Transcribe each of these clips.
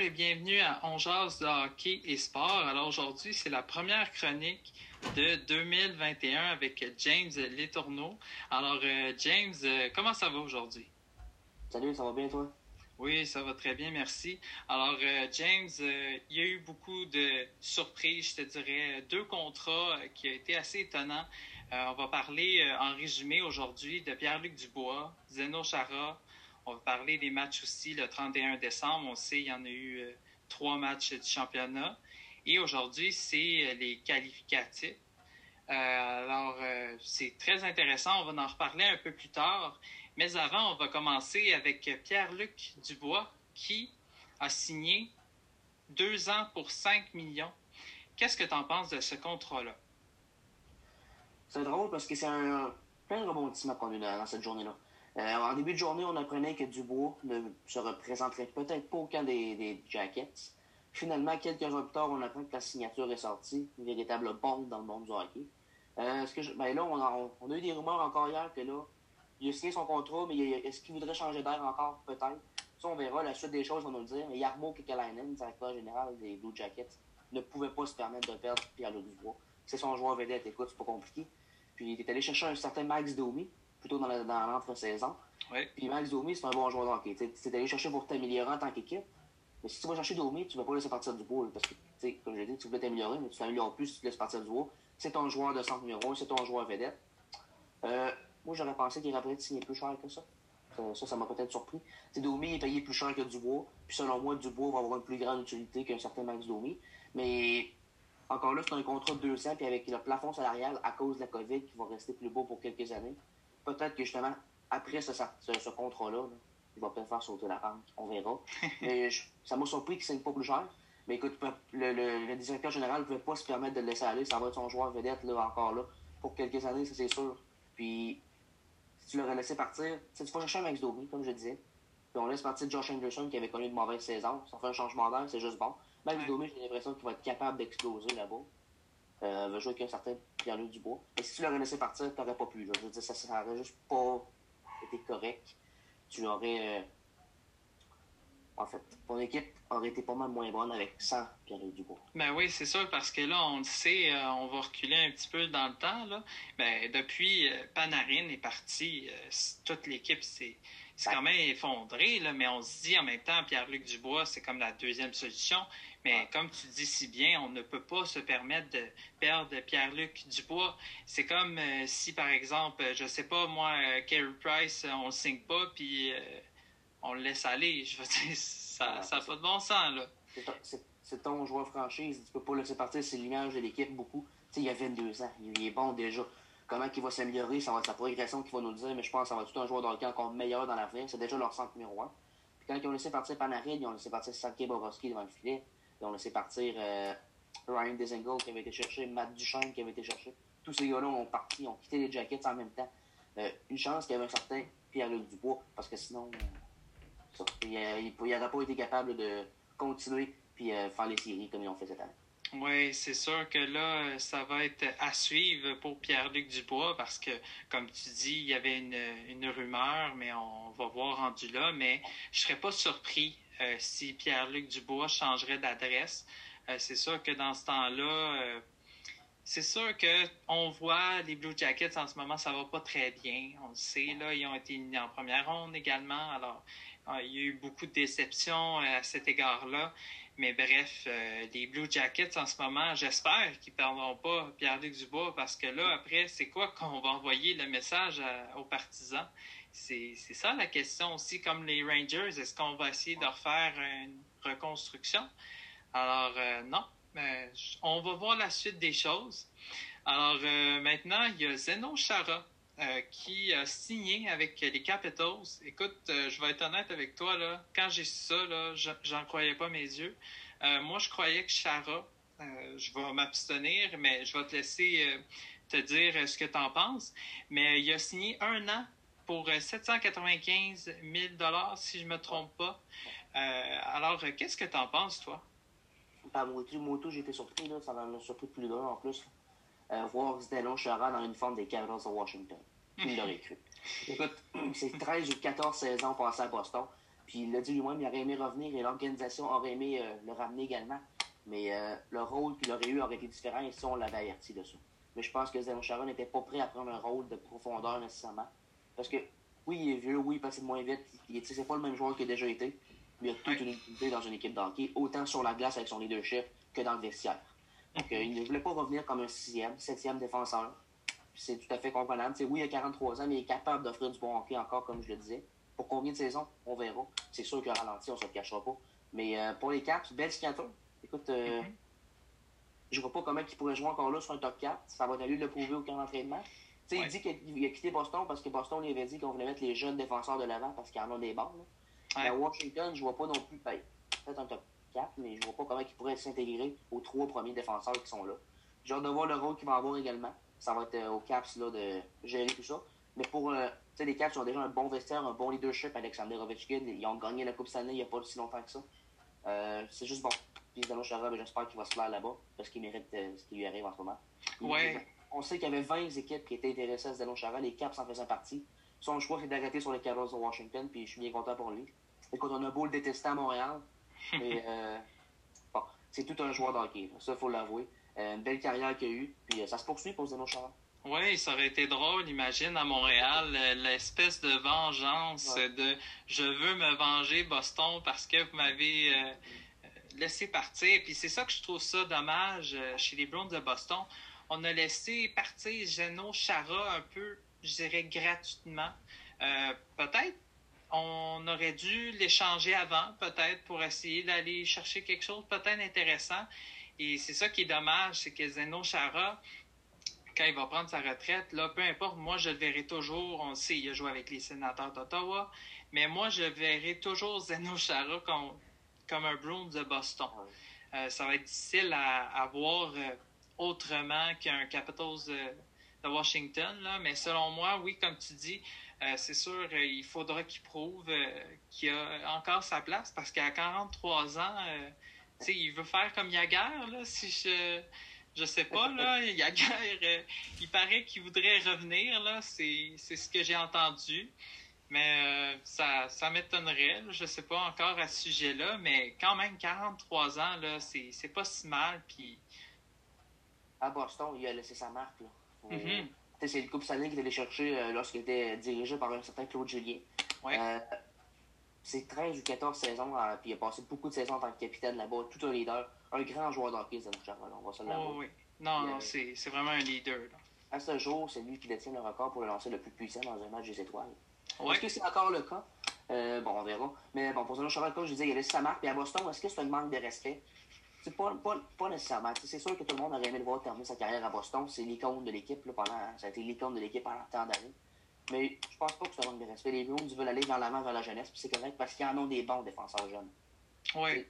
et bienvenue à On de hockey et sport. Alors aujourd'hui, c'est la première chronique de 2021 avec James Letourneau. Alors euh, James, euh, comment ça va aujourd'hui? Salut, ça va bien toi? Oui, ça va très bien, merci. Alors euh, James, il y a eu beaucoup de surprises, je te dirais, deux contrats qui ont été assez étonnants. on va parler en résumé aujourd'hui de Pierre-Luc Dubois, Zeno Chara, on va parler des matchs aussi le 31 décembre. On sait qu'il y en a eu euh, trois matchs du championnat. Et aujourd'hui, c'est euh, les qualificatifs. Euh, alors, c'est très intéressant. On va en reparler un peu plus tard. Mais avant, on va commencer avec Pierre-Luc Dubois qui a signé deux ans pour 5 millions. Qu'est-ce que tu en penses de ce contrat-là? C'est drôle parce que c'est un plein de rebondissements qu'on a eu dans cette journée-là. Euh, en début de journée, on apprenait que Dubois ne se représenterait peut-être pas aucun des, des Jackets. Finalement, quelques heures plus tard, on apprend que la signature est sortie, une véritable bombe dans le monde du hockey. Euh, ben là, on a, eu des rumeurs encore hier que là, il a signé son contrat, mais est-ce qu'il voudrait changer d'air encore? Peut-être. Ça, on verra. La suite des choses va nous le dire. Yarmo Kekalainen, directeur général des Blue Jackets, ne pouvait pas se permettre de perdre Pierre-Luc Dubois. C'est son joueur vedette. Écoute, c'est pas compliqué. Puis il est allé chercher un certain Max Domi, plutôt dans l'entre-saison. Puis Max Domi, c'est un bon joueur de hockey. Tu es allé chercher pour t'améliorer en tant qu'équipe. Mais si tu vas chercher Domi, tu ne vas pas laisser partir du bois. Parce que, comme je l'ai dit, tu voulais t'améliorer, mais tu t'améliores plus si tu laisses partir du bois. C'est ton joueur de centre numéro 1, c'est ton joueur vedette. Euh, moi, j'aurais pensé qu'il aurait peut-être signé plus cher que ça. Ça, ça m'a peut-être surpris. T'sais, Domi est payé plus cher que Dubois. Puis selon moi, Dubois va avoir une plus grande utilité qu'un certain Max Domi. Mais encore là, c'est un contrat de 200, puis avec le plafond salarial à cause de la COVID qui va rester plus beau pour quelques années peut-être que justement, après ce, ce, contrat-là, il va peut-être faire sauter la rente. On verra. Mais ça m'a surpris qu'il ne signe pas plus cher. Mais écoute, le, le, directeur général ne pouvait pas se permettre de le laisser aller. Ça va être son joueur vedette là, encore là pour quelques années, ça c'est sûr. Puis, si tu l'aurais laissé partir, tu vas chercher un Max Domi, comme je disais. Puis on laisse partir Josh Anderson qui avait connu une mauvaise saison. Ça fait un changement d'air, c'est juste bon. Max Domi, j'ai l'impression qu'il va être capable d'exploser là-bas euh, jouer avec un certain Pierre-Luc Dubois. Et si tu l'aurais laissé partir, tu n'aurais pas pu. Je veux dire, ça n'aurait juste pas été correct. Tu aurais. Euh, en fait, ton équipe aurait été pas mal moins bonne avec 100 Pierre-Luc Dubois. Ben oui, c'est sûr, parce que là, on le sait, euh, on va reculer un petit peu dans le temps. Là. Ben, depuis, euh, Panarin est parti, toute l'équipe s'est c'est quand même effondré, là, mais on se dit en même temps, Pierre-Luc Dubois, c'est comme la deuxième solution. Mais comme tu dis si bien, on ne peut pas se permettre de perdre Pierre-Luc Dubois. C'est comme euh, si, par exemple, je sais pas, moi, euh, Kerry Price, on le signe pas, puis euh, on le laisse aller. Je veux dire, ça n'a pas de bon sens, là. C'est ton joueur franchise, tu peux pas le laisser partir, c'est l'image de l'équipe beaucoup. Tu sais, il y a 22 ans, il est bon déjà comment il va s'améliorer, ça va être sa progression qui va nous dire, mais je pense que ça va être tout un joueur de hockey encore meilleur dans l'avenir. C'est déjà leur centre numéro un. Puis quand ils ont laissé partir Panarin, ils ont laissé partir Sanke Bobrovski devant le filet. Ils ont laissé partir euh, Ryan Dezingle qui avait été cherché, Matt Duchamp qui avait été cherché. Tous ces gars-là ont parti, ont quitté les Jackets en même temps. Euh, une chance qu'il y avait un certain Pierre-Luc Dubois, parce que sinon, euh, il n'aurait pas été capable de continuer puis faire les séries comme ils ont fait cette année. Oui, c'est sûr que là, ça va être à suivre pour Pierre-Luc Dubois parce que, comme tu dis, il y avait une, rumeur, mais on va voir rendu là. Mais je serais pas surpris euh, si Pierre-Luc Dubois changerait d'adresse. Euh, c'est sûr que dans ce temps-là, euh, c'est sûr que on voit les Blue Jackets en ce moment, ça va pas très bien. On le sait, là, ils ont été mis en première ronde également. Alors, il y a eu beaucoup de déceptions à cet égard-là. Mais bref, euh, les Blue Jackets en ce moment, j'espère qu'ils ne perdront pas Pierre-Luc Dubois parce que là, après, c'est quoi qu'on va envoyer le message aux partisans? C'est ça la question aussi, comme les Rangers, est-ce qu'on va essayer de refaire une reconstruction? Alors, euh, non, mais on va voir la suite des choses. Alors, euh, maintenant, il y a Zeno Chara euh, qui a signé avec les Capitals. Écoute, euh, je vais être honnête avec toi, là, quand j'ai su ça, là, j'en croyais pas mes yeux. Euh, moi, je croyais que Chara, je vais m'abstenir, mais je vais te laisser te dire ce que tu en penses. Mais il a signé un an pour 795 000 si je me trompe pas. alors, qu'est-ce que tu en penses, toi? Pas moi, moi j'ai été surpris, là, ça m'a surpris plus d'un en plus. voir Zdeno Chara dans une forme des Capitals de Washington. Qui l'aurait cru? Écoute, c'est 13 ou 14 saisons passées à Boston. Puis il l'a dit lui-même, il aurait aimé revenir et l'organisation aurait aimé euh, le ramener également. Mais euh, le rôle qu'il aurait eu aurait été différent et ça, on l'avait averti dessus. Mais je pense que Zeno Chara n'était pas prêt à prendre un rôle de profondeur nécessairement. Parce que, oui, il est vieux, oui, il passe moins vite. C'est pas le même joueur qu'il a déjà été. Mais il a toute une utilité dans une équipe d'hockey, autant sur la glace avec son leadership que dans le vestiaire. Donc, euh, il ne voulait pas revenir comme un sixième, septième défenseur. C'est tout à fait comprenable. oui, il a 43 ans, mais il est capable d'offrir du bon hockey encore, comme je le disais. Pour combien de saisons On verra. C'est sûr qu'il a ralenti, on ne se le cachera pas. Mais euh, pour les Caps, belle signature. Écoute, euh, mm-hmm. je vois pas comment il pourrait jouer encore là sur un top 4. Ça va être à lui de le prouver au camp d'entraînement. Il dit qu'il a quitté Boston parce que Boston lui avait dit qu'on voulait mettre les jeunes défenseurs de l'avant parce qu'il en a des bons. À Washington, je vois pas non plus. Ben, peut-être un top 4, mais je vois pas comment il pourrait s'intégrer aux trois premiers défenseurs qui sont là. J'ai hâte de voir le rôle qu'il va avoir également. Ça va être euh, aux Caps là, de gérer tout ça. Mais pour euh, les Caps, ils ont déjà un bon vestiaire, un bon leadership. Alexander Ovechkin, ils ont gagné la Coupe Stanley il n'y a pas si longtemps que ça. Euh, c'est juste bon. Puis Zano Chara, j'espère qu'il va se plaire là-bas parce qu'il mérite ce qui lui arrive en ce moment. Ouais. On sait qu'il y avait 20 équipes qui étaient intéressées à Zano Chara. Les Caps en faisaient partie. Son choix, c'est d'arrêter sur les Capitals de Washington. Puis je suis bien content pour lui. Écoute, on a beau le détester à Montréal. mais bon, c'est tout un joueur d'hockey. Ça, il faut l'avouer. Euh, une belle carrière qu'il a eue. Puis euh, ça se poursuit pour Zeno Chara. Oui, ça aurait été drôle, imagine, à Montréal, euh, l'espèce de vengeance de je veux me venger, Boston, parce que vous m'avez laissé partir. Puis c'est ça que je trouve ça dommage chez les Browns de Boston. On a laissé partir Geno Chara un peu, je dirais, gratuitement. peut-être on aurait dû l'échanger avant, peut-être, pour essayer d'aller chercher quelque chose peut-être intéressant. Et c'est ça qui est dommage, c'est que Zeno Chara, quand il va prendre sa retraite, là, peu importe, moi, je le verrai toujours. On sait, il a joué avec les sénateurs d'Ottawa, mais moi, je verrai toujours Zeno Chara comme, comme un Bruins de Boston. Euh, ça va être difficile à, voir euh, autrement qu'un Capitals de, Washington, là, mais selon moi, oui, comme tu dis, euh, c'est sûr, il faudra qu'il prouve qu'il a encore sa place parce qu'à 43 ans, il veut faire comme Yaguerre, là, si je. Je sais pas, là. Yaguerre, euh, il paraît qu'il voudrait revenir, là. C'est ce que j'ai entendu. Mais euh, ça, ça m'étonnerait, je sais pas encore à ce sujet-là, mais quand même, 43 ans, là, c'est pas si mal. Puis... À Boston, il a laissé sa marque, là. Mm-hmm. C'est le couple Stanley qu'il allait chercher euh, lorsqu'il était dirigé par un certain Claude Julien. Ouais c'est 13 ou 14 saisons, euh, puis il a passé beaucoup de saisons en tant que capitaine là-bas, tout un leader, un grand joueur d'hockey, Zeno on va se l'avouer. Oh, oui. Non, non, c'est vraiment un leader. À ce jour, c'est lui qui détient le record pour le lancer le plus puissant dans un match des étoiles. Ouais. Est-ce que c'est encore le cas? Euh, bon, on verra. Mais bon, pour Zeno Chaval, comme je disais, il a laissé sa marque, puis à Boston, est-ce que c'est un manque de respect? C'est pas, pas, pas, nécessairement. C'est sûr que tout le monde aurait aimé le voir terminer sa carrière à Boston. C'est l'icône de l'équipe pendant. Ça a été l'icône de l'équipe pendant tant d'années. Mais je pense pas que un manque de respect. Les Bruins veulent aller dans l'avant vers la jeunesse, puis c'est correct parce qu'ils en ont des bons défenseurs jeunes. Oui.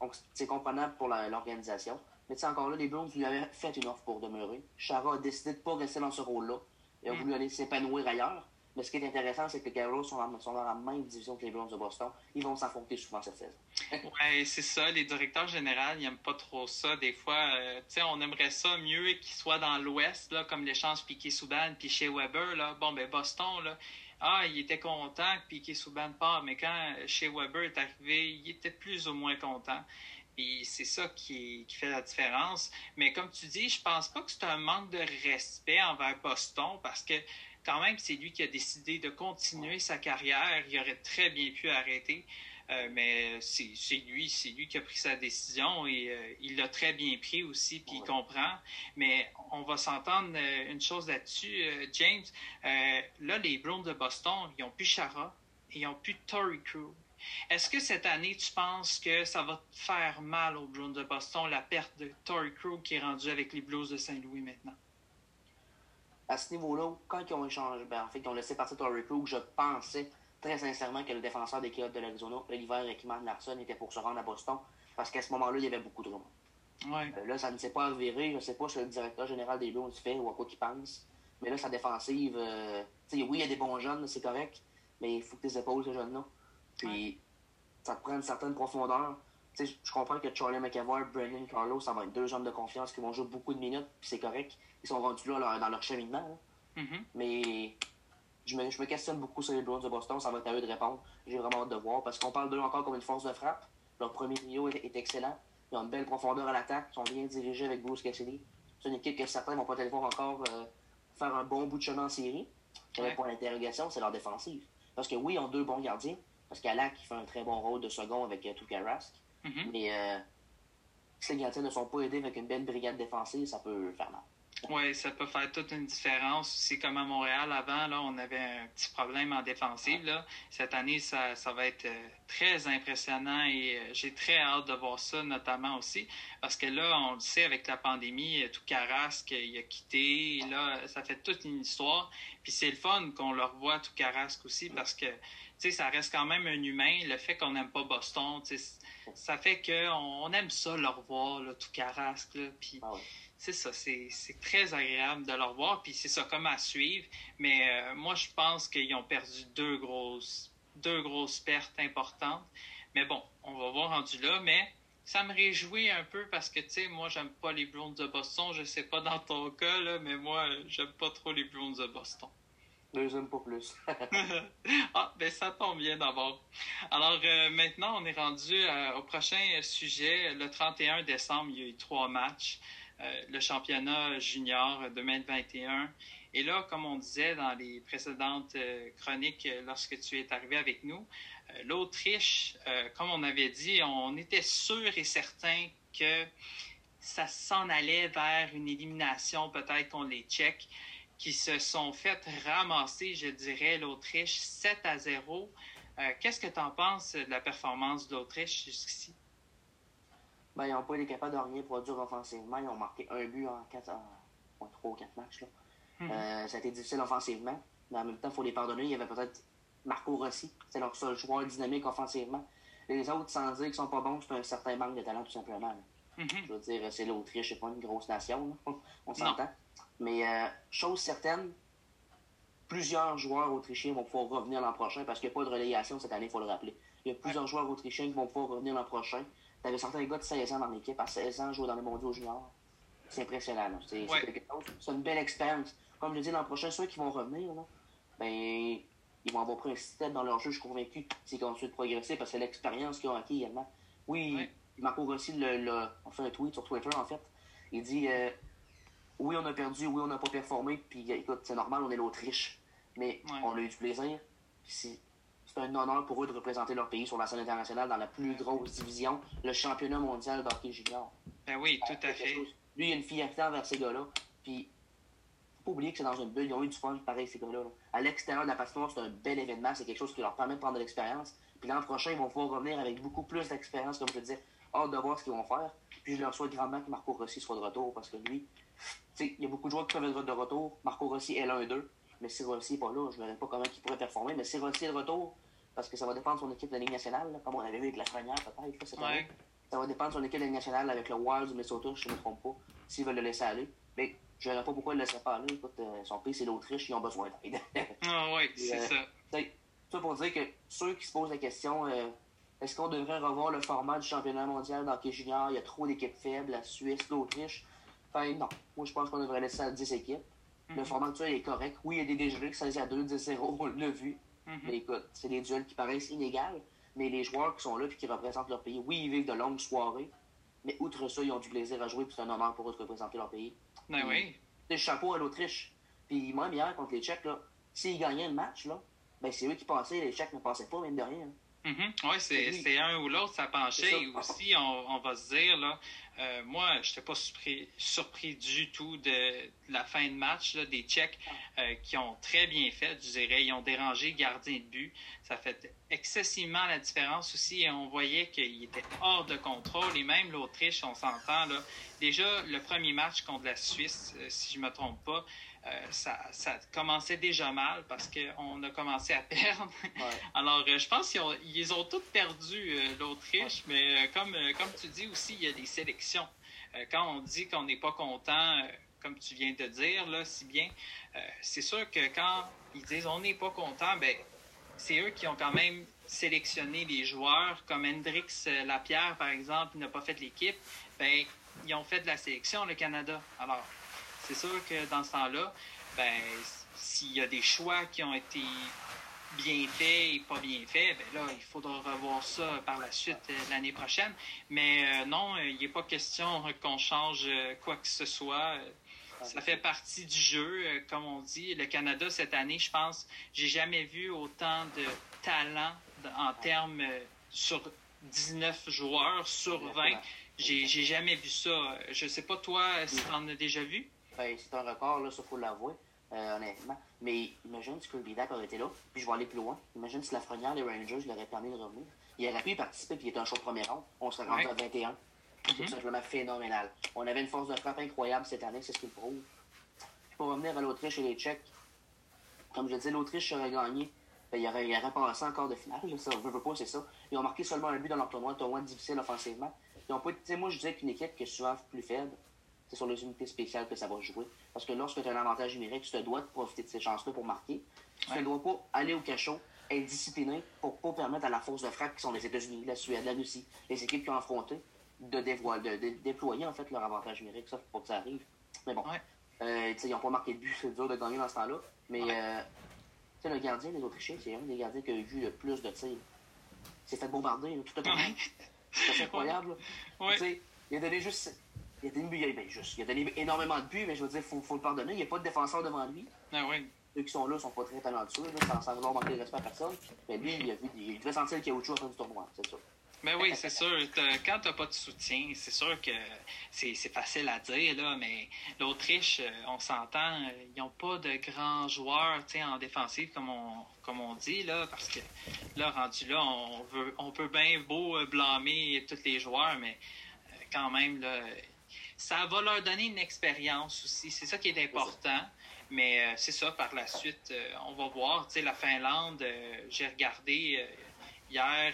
Donc, c'est comprenable pour l'organisation. Mais tu sais, encore là, les Bruins lui avaient fait une offre pour demeurer. Chara a décidé de ne pas rester dans ce rôle-là. Il a mm. voulu aller s'épanouir ailleurs. Mais ce qui est intéressant, c'est que les Capitals sont, dans la même division que les Browns de Boston. Ils vont s'affronter souvent cette saison. oui, c'est ça. Les directeurs généraux, ils n'aiment pas trop ça. Des fois, euh, tu sais, on aimerait ça mieux qu'ils soient dans l'Ouest, là, comme l'échange Piquet-Souban puis chez Weber. Là. Bon, ben Boston, là, ah, il était content que Piquet-Souban part, mais quand chez Weber est arrivé, il était plus ou moins content. Et c'est ça qui, qui, fait la différence. Mais comme tu dis, je pense pas que c'est un manque de respect envers Boston parce que quand même, c'est lui qui a décidé de continuer sa carrière. Il aurait très bien pu arrêter. Euh, mais c'est lui, c'est lui qui a pris sa décision et euh, il l'a très bien pris aussi, puis il comprend. Mais on va s'entendre euh, une chose là-dessus, James. là, les Browns de Boston, ils ont plus Chara et ils ont plus Tory Crew. Est-ce que cette année, tu penses que ça va faire mal aux Browns de Boston, la perte de Tory Crew qui est rendu avec les Blues de Saint-Louis maintenant? À ce niveau-là, quand ils ont échangé, ben, en fait, ils ont laissé partir Torrey Crew, je pensais très sincèrement que le défenseur des Coyotes de l'Arizona, Oliver Ekman Larson, était pour se rendre à Boston, parce qu'à ce moment-là, il y avait beaucoup de rumeurs. Ouais. Euh, là, ça ne s'est pas avéré. Je ne sais pas ce que le directeur général des Blues fait ou à quoi qu'il pense. Mais là, sa défensive, euh, oui, il y a des bons jeunes, c'est correct, mais il faut que tes épaules, ces jeunes-là. Puis, ça te prend une certaine profondeur. Je comprends que Charlie McAvoy, Brendan Carlos, ça va être deux jeunes de confiance qui vont jouer beaucoup de minutes, puis c'est correct ils sont rendus là dans leur cheminement. Mm-hmm. Mais je me, je me questionne beaucoup sur les Bruins de Boston. Ça va être à eux de répondre. J'ai vraiment hâte de voir parce qu'on parle d'eux encore comme une force de frappe. Leur premier trio est, est excellent. Ils ont une belle profondeur à l'attaque. Ils sont bien dirigés avec Bruce Cassidy. C'est une équipe que certains vont peut-être voir encore euh, faire un bon bout de chemin en série. Le Ouais. point d'interrogation, c'est leur défensive. Parce que oui, ils ont deux bons gardiens. Parce qu'Alak qui fait un très bon rôle de second avec euh, Mhm. Mais euh, si les gardiens ne sont pas aidés avec une belle brigade défensive, ça peut faire mal. Oui, ça peut faire toute une différence. aussi comme à Montréal, avant, là, on avait un petit problème en défensive. Là. Cette année, ça, ça va être euh, très impressionnant et euh, j'ai très hâte de voir ça, notamment aussi. Parce que là, on le sait, avec la pandémie, tout Carrasque, il a quitté. Et Là, ça fait toute une histoire. Puis c'est le fun qu'on le revoie, tout Carrasque aussi, parce que, ça reste quand même un humain. Le fait qu'on n'aime pas Boston, tu sais, ça fait qu'on on aime ça le revoir, là, tout Carrasque. Là. Puis Ah ouais. c'est ça, c'est très agréable de le revoir, puis c'est ça comme à suivre. Mais euh, moi, je pense qu'ils ont perdu deux grosses, deux grosses pertes importantes. Mais bon, on va voir rendu là. Mais ça me réjouit un peu parce que, tu sais, moi, j'aime pas les Bruins de Boston. Je sais pas dans ton cas, là, mais moi, j'aime pas trop les Bruins de Boston. Deuxième pas plus. ah, ben ça tombe bien d'abord. Alors euh, maintenant, on est rendu euh, au prochain sujet. Le 31 décembre, il y a eu trois matchs. Euh, le championnat junior 2021. Et là, comme on disait dans les précédentes chroniques lorsque tu es arrivé avec nous, l'Autriche, comme on avait dit, on était sûr et certain que ça s'en allait vers une élimination peut-être contre les Tchèques qui se sont fait ramasser, je dirais, l'Autriche 7 à 0. Euh, Qu'est-ce que tu en penses de la performance de l'Autriche jusqu'ici? Ben, ils n'ont pas été capables de rien produire offensivement. Ils ont marqué un but en, quatre, en, en 3 ou 4 matchs. Là. Mhm. Euh, ça a été difficile offensivement, mais en même temps, il faut les pardonner. Il y avait peut-être Marco Rossi, c'est leur seul joueur dynamique offensivement. Les autres, sans dire qu'ils sont pas bons, c'est un certain manque de talent, tout simplement. Mhm. Je veux dire, c'est l'Autriche, c'est pas une grosse nation, là. on s'entend. Mais euh, chose certaine, plusieurs joueurs autrichiens vont pouvoir revenir l'an prochain parce qu'il n'y a pas de relégation cette année, il faut le rappeler. Il y a plusieurs joueurs autrichiens qui vont pouvoir revenir l'an prochain. Tu avais certains gars de 16 ans dans l'équipe, à 16 ans, jouer dans les mondiaux juniors. C'est impressionnant. C'est c'est Ouais. quelque chose. C'est une belle expérience. Comme je dis, l'an prochain, ceux qui vont revenir, là, ben, ils vont avoir pris un système dans leur jeu, je suis convaincu, s'ils continuent de progresser parce que l'expérience qu'ils ont acquis également. Oui, Ouais. Marco Rossi le, le- a fait un tweet sur Twitter, en fait. Il dit euh, Oui, on a perdu, oui, on n'a pas performé, puis écoute, c'est normal, on est l'Autriche. Mais Ouais. on a eu du plaisir. C'est un honneur pour eux de représenter leur pays sur la scène internationale dans la plus grosse division, le championnat mondial d'hockey junior. Ben oui, tout à fait. chose. Lui, il y a une fierté envers ces gars-là. Puis, faut pas oublier que c'est dans une bulle. Ils ont eu du fun, pareil, ces gars-là. là. À l'extérieur de la patinoire, c'est un bel événement. C'est quelque chose qui leur permet de prendre de l'expérience. Puis l'an prochain, ils vont pouvoir revenir avec beaucoup plus d'expérience, comme je le disais. Hâte de voir ce qu'ils vont faire. Puis je leur souhaite grandement que Marco Rossi soit de retour parce que lui, tu sais, il y a beaucoup de joueurs qui peuvent être de retour. Marco Rossi est l'un d'eux. Mais si Rossi n'est pas là, je ne verrai pas comment il pourrait performer. Mais si Rossi est de retour, parce que ça va dépendre de son équipe de Ligue nationale, là, comme on avait vu avec la première peut-être année. Ça va dépendre de son équipe de Ligue nationale avec le Wild du Minnesota, je ne me trompe pas, s'ils veulent le laisser aller. Mais je ne verrais pas pourquoi ils ne le laisseraient pas aller. Écoute, euh, son pays, c'est l'Autriche, ils ont besoin d'aide. Ah oui, c'est Euh, ça. Ça pour dire que ceux qui se posent la question, euh, est-ce qu'on devrait revoir le format du championnat mondial d'hockey junior? Il y a trop d'équipes faibles, la Suisse, l'Autriche. Enfin, non. Moi, je pense qu'on devrait laisser ça à 10 équipes. Le Mhm. format actuel est correct. Oui, il y a des dégelés, 16 à 2, 10-0, on l'a vu. Mhm. Mais écoute, c'est des duels qui paraissent inégaux, mais les joueurs qui sont là et qui représentent leur pays, oui, ils vivent de longues soirées, mais outre ça, ils ont du plaisir à jouer puis c'est un honneur pour eux de représenter leur pays. Ben oui. C'est chapeau à l'Autriche. Puis même hier, contre les Tchèques, s'ils gagnaient le match, là, ben c'est eux qui passaient, les Tchèques ne passaient pas, même de rien. Oui, c'est Oui. c'est un ou l'autre, ça penchait. Et aussi, on, on va se dire, là, euh, moi, je n'étais pas surpris, surpris du tout de, de la fin de match là, des Tchèques euh, qui ont très bien fait, je dirais. Ils ont dérangé le gardien de but. Ça fait excessivement la différence aussi. Et on voyait qu'il était hors de contrôle. Et même l'Autriche, on s'entend, là. Déjà, le premier match contre la Suisse, euh, si je ne me trompe pas, euh, ça, ça commençait déjà mal parce qu'on a commencé à perdre. Ouais. Alors, euh, je pense qu'ils ont, ils ont tous perdu euh, l'Autriche, mais comme, comme tu dis aussi, il y a des sélections. Quand on dit qu'on n'est pas content, comme tu viens de dire, là, si bien, c'est sûr que quand ils disent on n'est pas content, ben, c'est eux qui ont quand même sélectionné les joueurs, comme Hendrix Lapierre, par exemple, il n'a pas fait l'équipe, ben, ils ont fait de la sélection, le Canada. Alors, c'est sûr que dans ce temps-là, ben, s'il y a des choix qui ont été bien faits et pas bien faits, ben là, il faudra revoir ça par la suite euh, l'année prochaine. Mais euh, non, il n'est pas question qu'on change quoi que ce soit. Ça fait partie du jeu, comme on dit. Le Canada, cette année, je pense, j'ai jamais vu autant de talent en termes sur 19 joueurs sur 20. J'ai, jamais vu ça. Je sais pas, toi, si tu en as déjà vu? Ben, c'est un record, là, ça, faut l'avouer, euh, honnêtement. Mais imagine si Kirby Dak aurait été là, puis je vais aller plus loin. Imagine si la Lafrenière, les Rangers, l'auraient permis de revenir. Il aurait pu y participer, puis il était un de premier rang. On serait rendu à 21. C'est mm-hmm. simplement phénoménal. On avait une force de frappe incroyable cette année, c'est ce qu'il prouve. Puis pour revenir à l'Autriche et les Tchèques, comme je disais, l'Autriche aurait gagné ben, il, aurait, il aurait passé encore de finale. Ça, veut, veut pas, c'est ça. Ils ont marqué seulement un but dans leur tournoi, un tournoi difficile offensivement. Ils ont pas, moi, je disais qu'une équipe qui est souvent plus faible, c'est sur les unités spéciales que ça va jouer. Parce que lorsque tu as un avantage numérique, tu te dois de profiter de ces chances-là pour marquer. Tu ne dois pas aller au cachot, être discipliné pour pas permettre à la force de frappe qui sont les États-Unis, la Suède, la Russie, les équipes qui ont affronté, de, de, déployer en fait leur avantage numérique, ça, pour que ça arrive. Mais bon, euh, ils n'ont pas marqué de but, c'est dur de gagner dans ce temps-là. Mais euh, sais, le gardien des Autrichiens, c'est un des gardiens qui a eu le plus de tirs. Il s'est fait bombarder, tout à fait. C'est incroyable. Ouais. Il a donné juste. Il a donné, ben, juste, il a donné énormément de buts, mais je veux dire, il faut, faut, le pardonner. Il n'y a pas de défenseur devant lui. Ah oui. Ceux qui sont là ne sont pas très talentueux, là, sans, sans vouloir manquer de respect à personne. Mais lui, il, a vu, il devait sentir le caoutchouc à fin du tournoi, c'est ça. Ben oui, c'est sûr. Quand tu n'as pas de soutien, c'est sûr que c'est facile à dire, là, mais l'Autriche, euh, on s'entend, euh, ils n'ont pas de grands joueurs en défensive, comme on, comme on dit, là, parce que là, rendu là, on, veut, on peut bien beau euh, blâmer tous les joueurs, mais quand même, là, ça va leur donner une expérience aussi. C'est ça qui est important. Mais c'est ça, par la suite, on va voir. Tu sais, la Finlande, j'ai regardé hier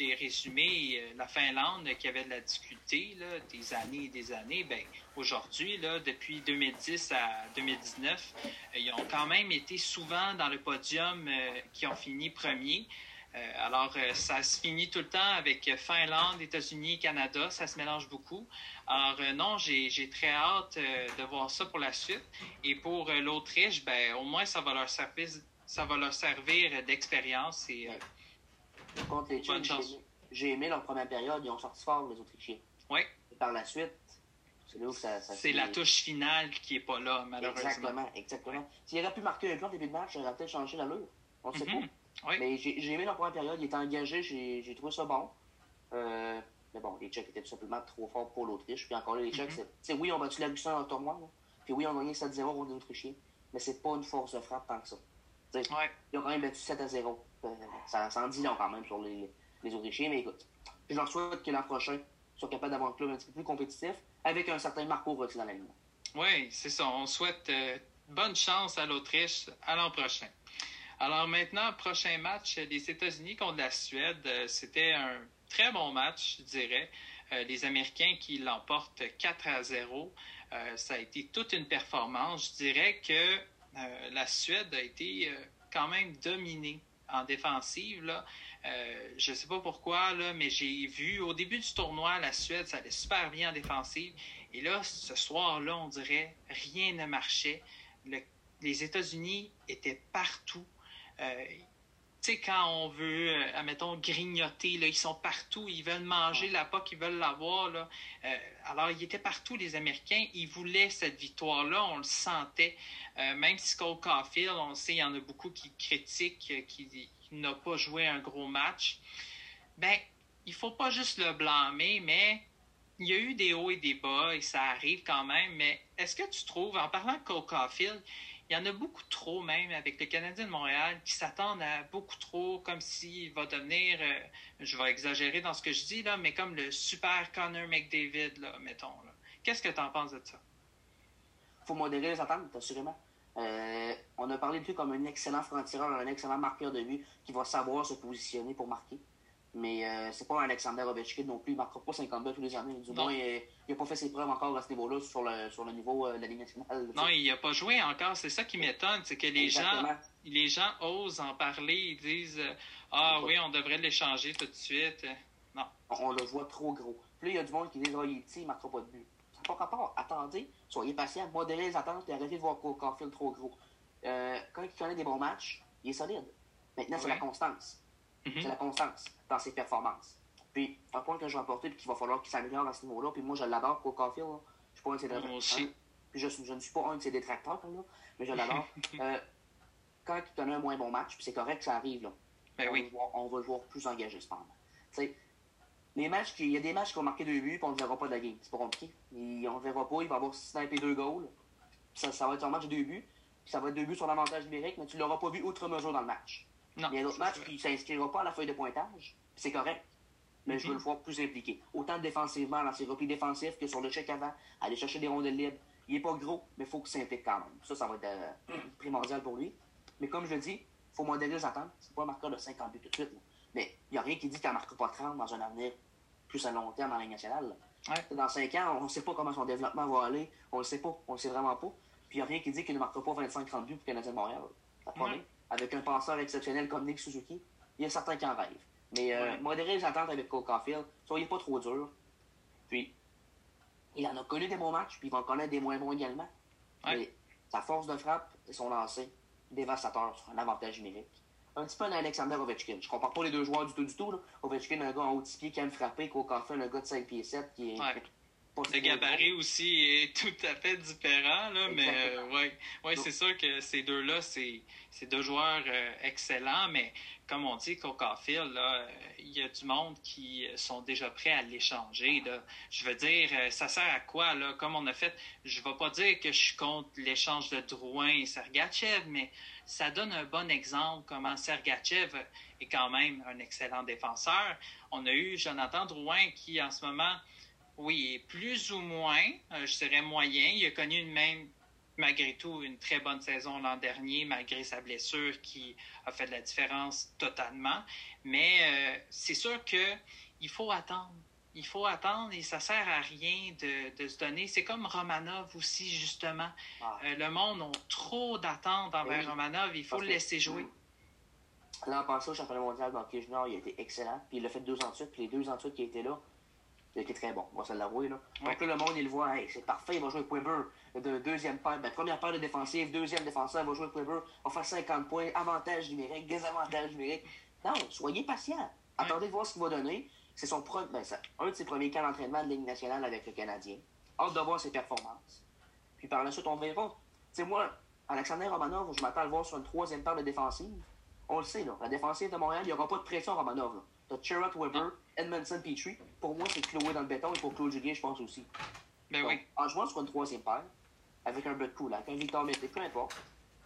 des résumés, euh, la Finlande qui avait de la difficulté là, des années et des années, ben, aujourd'hui, depuis 2010 à 2019, euh, ils ont quand même été souvent dans le podium euh, qui ont fini premier. Alors, ça se finit tout le temps avec Finlande, États-Unis, Canada, ça se mélange beaucoup. Alors, non, j'ai très hâte de voir ça pour la suite. Et pour l'Autriche, ben, au moins, ça va leur servir, ça va leur servir d'expérience et Contre les Tchèques, j'ai aimé leur première période. Ils ont sorti fort, les Autrichiens. Oui. Et par la suite, c'est là où ça. c'est la touche finale qui n'est pas là, malheureusement. Exactement, exactement. S'il aurait pu marquer un plan au début de match, ça aurait peut-être changé l'allure. On ne sait mm-hmm. pas. Oui. Mais j'ai aimé leur première période. Ils étaient engagés. J'ai trouvé ça bon. Euh, mais bon, les Tchèques étaient tout simplement trop forts pour l'Autriche. Puis encore là, les Tchèques, mm-hmm. c'est. Oui, on battu la Russie dans le tournoi. Là. Puis oui, on a gagné 7-0 contre les Autrichiens. Mais c'est pas une force de frappe tant que ça. Ouais. Ils ont quand même battu 7 0. Euh, ça, ça en dit long quand même sur les, les Autrichiens, mais écoute, je leur souhaite que l'an prochain soit capable d'avoir un club un petit peu plus compétitif avec un certain Marco Rossi dans la ligne. Oui, c'est ça. On souhaite euh, bonne chance à l'Autriche à l'an prochain. Alors maintenant, prochain match, les États-Unis contre la Suède. Euh, c'était un très bon match, je dirais. Euh, les Américains qui l'emportent 4 à 0. ça a été toute une performance. Je dirais que la Suède a été quand même dominée en défensive. Là. Euh, je ne sais pas pourquoi, là, mais j'ai vu au début du tournoi, la Suède, ça allait super bien en défensive. Et là, ce soir-là, on dirait rien ne marchait. les États-Unis étaient partout. Euh, tu sais, quand on veut, euh, admettons, grignoter, là, ils sont partout, ils veulent manger la POC, ils veulent l'avoir. Là. alors, ils étaient partout, les Américains. Ils voulaient cette victoire-là, on le sentait. même si Cole Caulfield, on sait, il y en a beaucoup qui critiquent, qui, n'a pas joué un gros match, ben, il faut pas juste le blâmer, mais il y a eu des hauts et des bas et ça arrive quand même. Mais est-ce que tu trouves, en parlant de Cole Caulfield, il y en a beaucoup trop même avec le Canadien de Montréal qui s'attendent à beaucoup trop comme s'il va devenir, euh, je vais exagérer dans ce que je dis là, mais comme le super Connor McDavid, là, mettons. Qu'est-ce que tu en penses de ça? faut modérer les attentes, assurément. Euh, on a parlé de lui comme un excellent franc-tireur, un excellent marqueur de but qui va savoir se positionner pour marquer. Mais euh, c'est pas un Alexander Ovechkin non plus. Il ne marquera pas 50 tous les années. Du moins, il n'a pas fait ses preuves encore à ce niveau-là sur le, sur le niveau euh, de la Ligue nationale. Non, il n'a pas joué encore. C'est ça qui m'étonne. C'est que les gens, les gens osent en parler. Ils disent Ah oui, on devrait l'échanger tout de suite. Non. On, le voit trop gros. Puis là, il y a du monde qui dit Ah, il est petit, il ne marquera pas de but. n'a pas rapport. Attendez, soyez patient, modérez les attentes et arrêtez de voir Caulfield trop gros. Euh, quand il connaît des bons matchs, il est solide. Maintenant, c'est la constance. Mhm. C'est la constance dans ses performances. Puis, un point que je vais apporter, puis qu'il va falloir qu'il s'améliore à ce niveau-là, puis moi, je l'adore, Cole Caulfield. là. Je suis pas un de ses détracteurs. aussi. Puis je, je ne suis pas un de ses détracteurs, là, mais je l'adore. Euh, quand il connaît un moins bon match, puis c'est correct que ça arrive, là. Ben on, oui. va le voir, on va le voir plus engagé, cependant. Tu sais, les matchs, il y a des matchs qui vont marquer deux buts, puis on ne verra pas de la game. C'est pas compliqué. Il- on ne verra pas, il va avoir snipé deux goals. Ça, ça va être un match de deux buts, puis ça va être deux buts sur l'avantage numérique, mais tu ne l'auras pas vu outre mesure dans le match. Non. Il y a d'autres matchs qui ne s'inscrira pas à la feuille de pointage, c'est correct. Mais je veux Mhm. le voir plus impliqué. Autant défensivement dans ses replis défensifs que sur le check avant, aller chercher des rondelles libres. Il n'est pas gros, mais il faut qu'il s'implique quand même. Ça, ça va être euh, primordial pour lui. Mais comme je le dis, il faut modérer les attentes. C'est pas un marqueur de 50 buts tout de suite. là. Mais il n'y a rien qui dit qu'il n'en marquera pas 30 dans un avenir plus à long terme la Ligue nationale. Ouais. Dans 5 ans, on ne sait pas comment son développement va aller. On ne le sait pas. On ne le sait vraiment pas. Puis il n'y a rien qui dit qu'il ne marquera pas 25-30 buts pour le Canadien de Montréal. Ça promet. Ouais. Avec un passeur exceptionnel comme Nick Suzuki, il y a certains qui en rêvent. Mais euh, Ouais. modérez les attentes avec Cole Caulfield. Soyez pas trop dur. Puis, il en a connu des bons matchs, puis il va en connaître des moins bons également. Ouais. Mais sa force de frappe et son lancer, dévastateur sur un avantage numérique. Un petit peu un Alexander Ovechkin. Je compare pas les deux joueurs du tout du tout. Là. Ovechkin, un gars en haut de 6 pieds qui aime frapper, Cole Caulfield, un gars de 5 pieds 7 qui est Ouais. Le gabarit aussi est tout à fait différent, là, mais euh, ouais, ouais c'est sûr que ces deux-là, c'est deux joueurs euh, excellents, mais comme on dit, là, euh, il y a du monde qui sont déjà prêts à l'échanger. Je veux dire, ça sert à quoi, là? Comme on a fait, je ne vais pas dire que je suis contre l'échange de Drouin et Sergachev, mais ça donne un bon exemple comment Sergachev est quand même un excellent défenseur. On a eu Jonathan Drouin qui, en ce moment, oui, plus ou moins, euh, je dirais moyen. Il a connu une même, malgré tout, une très bonne saison l'an dernier, malgré sa blessure qui a fait de la différence totalement. Mais euh, c'est sûr que il faut attendre. Il faut attendre et ça sert à rien de, de se donner. C'est comme Romanov aussi, justement. Ah. Euh, le monde a trop d'attentes envers Oui. Romanov. Il faut Parce le que- laisser jouer. L'an passé, au championnat mondial d'hockey junior, il a été excellent. Puis il l'a fait deux ans de suite. Puis les deux ans de suite qui étaient là, il été très bon. On va se l'avouer. Là. Ouais. Donc là, le monde, il le voit. Hey, c'est parfait, il va jouer avec Weber. De deuxième paire, ben, première paire de défensive, deuxième défenseur, il va jouer avec Weber. On va faire 50 points, avantage numérique, désavantage numérique. Non, soyez patient. Attendez de voir ce qu'il va donner. C'est son pre- ben, ça- un de ses premiers camps d'entraînement de Ligue nationale avec le Canadien. Hâte de voir ses performances. Puis par la suite, on verra. Tu sais, moi, Alexander Romanov, je m'attends à le voir sur une troisième paire de défensive. On le sait, là. La défensive de Montréal, il n'y aura pas de pression Romanov. T'as Chirot Weber, Edmondson Petrie. Pour moi, c'est cloué dans le béton et pour Claude Julien, je pense aussi. Ben Donc, oui. En jouant sur une troisième paire, avec un Brett Kulak, un Victor Mété, peu importe,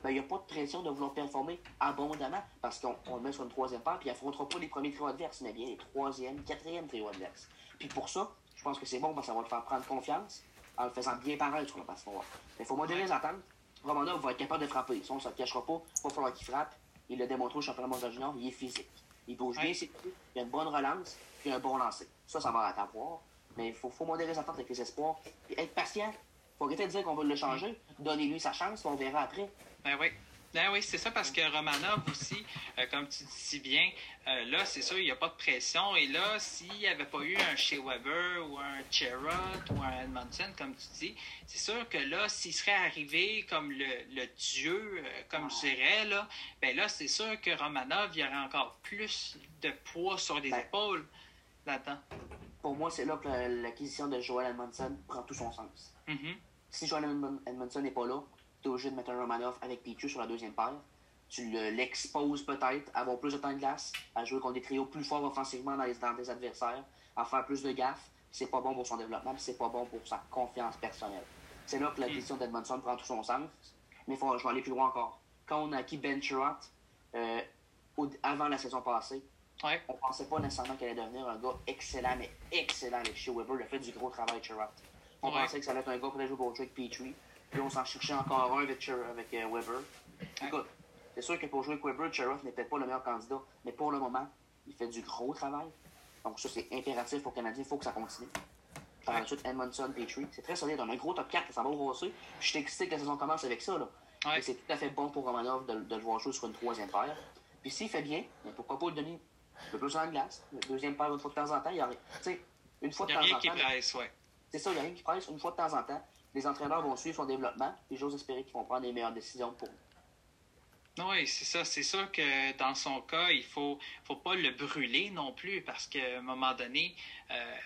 ben, il n'y a pas de pression de vouloir performer abondamment parce qu'on on le met sur une troisième paire puis il n'affrontera pas les premiers trios adverses, mais bien les troisième, quatrième trios adverses. Puis pour ça, je pense que c'est bon parce que ça va le faire prendre confiance en le faisant bien paraître sur la patinoire. Mais il faut modérer les attentes. Romanov va être capable de frapper. Ça, on ne se le cachera pas. Il va falloir qu'il frappe. Il l'a démontré au championnat mondial junior. Il est physique. Il bouge bien Ouais. pieds. Il a une bonne relance. Puis un bon lancer. Ça, ça va t'avoir. Mais il faut, faut modérer les attentes avec les espoirs. Puis être patient. faut arrêter de dire qu'on va le changer. Donnez-lui sa chance. On verra après. Ben oui. Ben oui, c'est ça, parce que Romanov aussi, euh, comme tu dis si bien, euh, là, c'est sûr, il n'y a pas de pression. Et là, s'il n'y avait pas eu un Shea Weber ou un Cherrod ou un Edmondson, comme tu dis, c'est sûr que là, s'il serait arrivé comme le, le dieu, euh, comme je dirais, là, ben là, c'est sûr que Romanov, il y aurait encore plus de poids sur les Ben. épaules là-dedans. Pour moi, c'est là que la- l'acquisition de Joel Edmondson prend tout son sens. Mhm. Si Joel Edmond- Edmondson n'est pas là, tu es obligé de mettre un Romanov avec Pichu sur la deuxième paire. Tu le- l'exposes peut-être à avoir plus de temps de glace, à jouer contre des trios plus forts offensivement dans, les, dans des adversaires, à faire plus de gaffes. C'est pas bon pour son développement, c'est pas bon pour sa confiance personnelle. C'est là que la question d'Edmondson prend tout son sens. Mais faut, je vais aller plus loin encore. Quand on a acquis Ben Chirot, euh, avant la saison passée, Ouais. on pensait pas nécessairement qu'elle allait devenir un gars excellent, mais excellent avec chez Weber. Il a fait du gros travail, Chirot. On Ouais. pensait que ça allait être un gars pour aller jouer pour Drake Petrie. Puis on s'en cherchait encore un avec, euh, Weber. Écoute, c'est sûr que pour jouer avec Weber, Chirot n'est peut-être pas le meilleur candidat, mais pour le moment, il fait du gros travail. Donc ça, c'est impératif pour le Canadien. Il faut que ça continue. Par la suite, Edmondson, Petrie. C'est très solide. On a un gros top 4, ça va au rosser. Puis je suis excité que la saison commence avec ça. Là. Ouais. C'est tout à fait bon pour Romanov de, de le voir jouer sur une troisième paire. Puis s'il fait bien, mais pourquoi pas le donner peu plus en glace. Le deuxième paire une fois de temps en temps, il y a une fois de temps rien en qui temps. presse, ouais. C'est ça, il n'y a rien qui presse. Une fois de temps en temps, les entraîneurs vont suivre son développement et j'ose espérer qu'ils vont prendre les meilleures décisions pour lui. Oui, c'est ça. C'est sûr que dans son cas, il faut, faut pas le brûler non plus parce qu'à un moment donné, euh,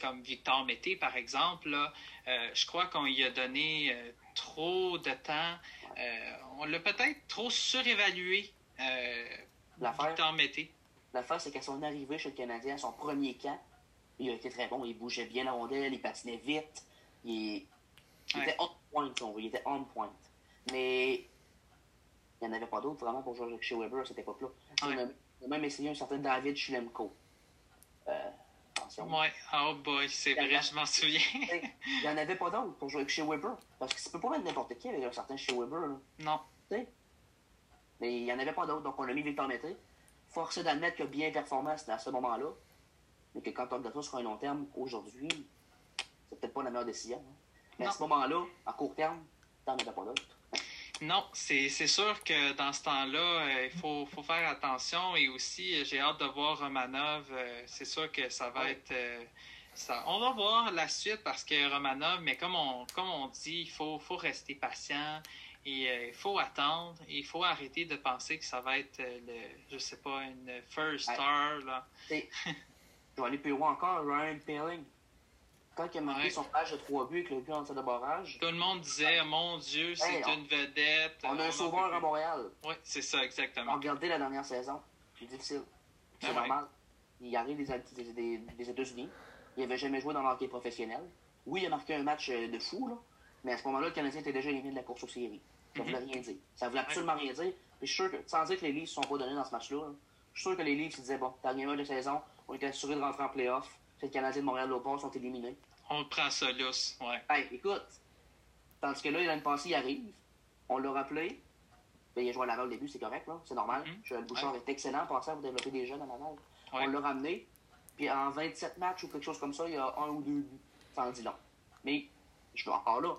comme Victor Mété, par exemple, là, euh, je crois qu'on lui a donné euh, trop de temps. Euh, on l'a peut-être trop surévalué, Victor Mété. L'affaire, c'est qu'à son arrivée chez le Canadien, à son premier camp, il a été très bon. Il bougeait bien la rondelle, il patinait vite. Il, était on point, si on veut. Il était on point. Mais il n'y en avait pas d'autres vraiment pour jouer chez Weber à cette époque-là. On, a même essayé un certain David Schlemko. Euh, oui, oh boy, c'est vrai, je m'en souviens. il n'y en avait pas d'autres pour jouer chez Weber. Parce que tu peux pas mettre n'importe qui avec un certain chez Weber. Là. Non. Mais il n'y en avait pas d'autres, donc on a mis Victor Mété. Forcé d'admettre qu'il a bien performé à ce moment-là. Mais que quand on regarde ça sur un long terme, aujourd'hui, c'est peut-être pas la meilleure décision. Hein. Mais à ce moment-là, à court terme, t'en avais pas d'autres. Non, c'est sûr que dans ce temps-là, euh, il faut, faut, faire attention et aussi, euh, j'ai hâte de voir Romanov. Euh, c'est sûr que ça va être. ça. On va voir la suite parce que Romanov, mais comme on, comme on dit, il faut, faut rester patient et il faut attendre. il faut arrêter de penser que ça va être, le, je sais pas, une first star. Là. je vais aller plus loin encore, Ryan Peeling quand il a marqué son page de 3 buts avec le but en de barrage. Tout le monde disait, mon Dieu, c'est une vedette. On a un sauveur à Montréal. Oui, c'est ça, exactement. Regardez la dernière saison. C'est difficile. C'est ah normal. Il arrive des, des, des États-Unis. Il n'avait jamais joué dans l'hockey professionnel. Oui, il a marqué un match euh, de fou, là, mais à ce moment-là, le Canadien était déjà éliminé de la course aux séries. Ça ne voulait mhm. rien dire. Ça voulait absolument rien dire. je suis sûr que, sans dire que les livres ne sont pas donnés dans ce match-là, je suis sûr que les livres se disaient, bon, dernier match de saison, on était assuré de rentrer en playoff. C'est le Canadien de Montréal au sont éliminés. On prend ça lousse, ouais. Hey, écoute, tandis que là, l'année passée, il arrive, on l'a rappelé, ben, il a joué à Laval au début, c'est correct, là, c'est normal. Mm-hmm. Joël Bouchard est excellent pour ça, vous développer des jeunes à Laval. On l'a ramené, puis en 27 matchs ou quelque chose comme ça, il y a un ou deux buts. Ça en dit long. Mais je suis encore là.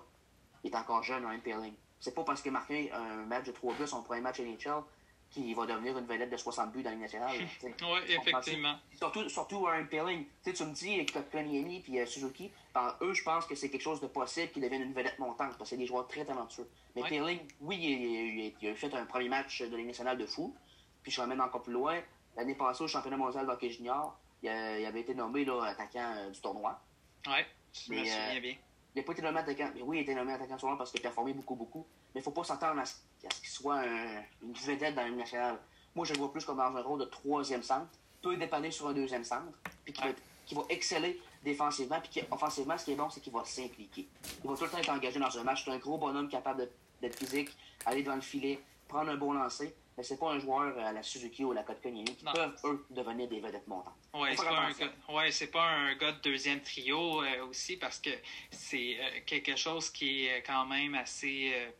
Il est encore jeune, Ryan Peeling. C'est pas parce qu'il a marqué un match de 3 buts, son premier match NHL, qui va devenir une vedette de 60 buts dans la nationale. oui, effectivement. Surtout, surtout un Peeling. tu me dis, avec Kotkaniemi et euh, Suzuki, par eux, je pense que c'est quelque chose de possible qu'ils deviennent une vedette montante, parce que c'est des joueurs très talentueux. Mais ouais. oui, il, a fait un premier match de la nationale de fou. Puis je même encore plus loin. L'année passée, au championnat mondial d'hockey junior, il, avait été nommé là, attaquant euh, du tournoi. Oui, je me souviens euh, bien. Il n'a pas été nommé attaquant. Oui, il a été nommé attaquant tournoi parce qu'il a performé beaucoup, beaucoup. Mais il ne faut pas s'attendre à, ce qu'il soit une vedette dans une nationale. Moi, je le vois plus comme dans un rôle de troisième centre, peut dépanner sur un deuxième centre, puis qui, va, exceller défensivement, puis qui, offensivement, ce qui est bon, c'est qu'il va s'impliquer. Il va tout le temps être engagé dans un match. C'est un gros bonhomme capable d'être physique, aller devant le filet, prendre un bon lancer. Mais c'est pas un joueur à la Suzuki ou à la Kotkaniemi qui peuvent, eux, devenir des vedettes montantes. Oui, c'est pas, ouais, pas, un gars de deuxième trio euh, aussi parce que c'est euh, quelque chose qui est quand même assez euh,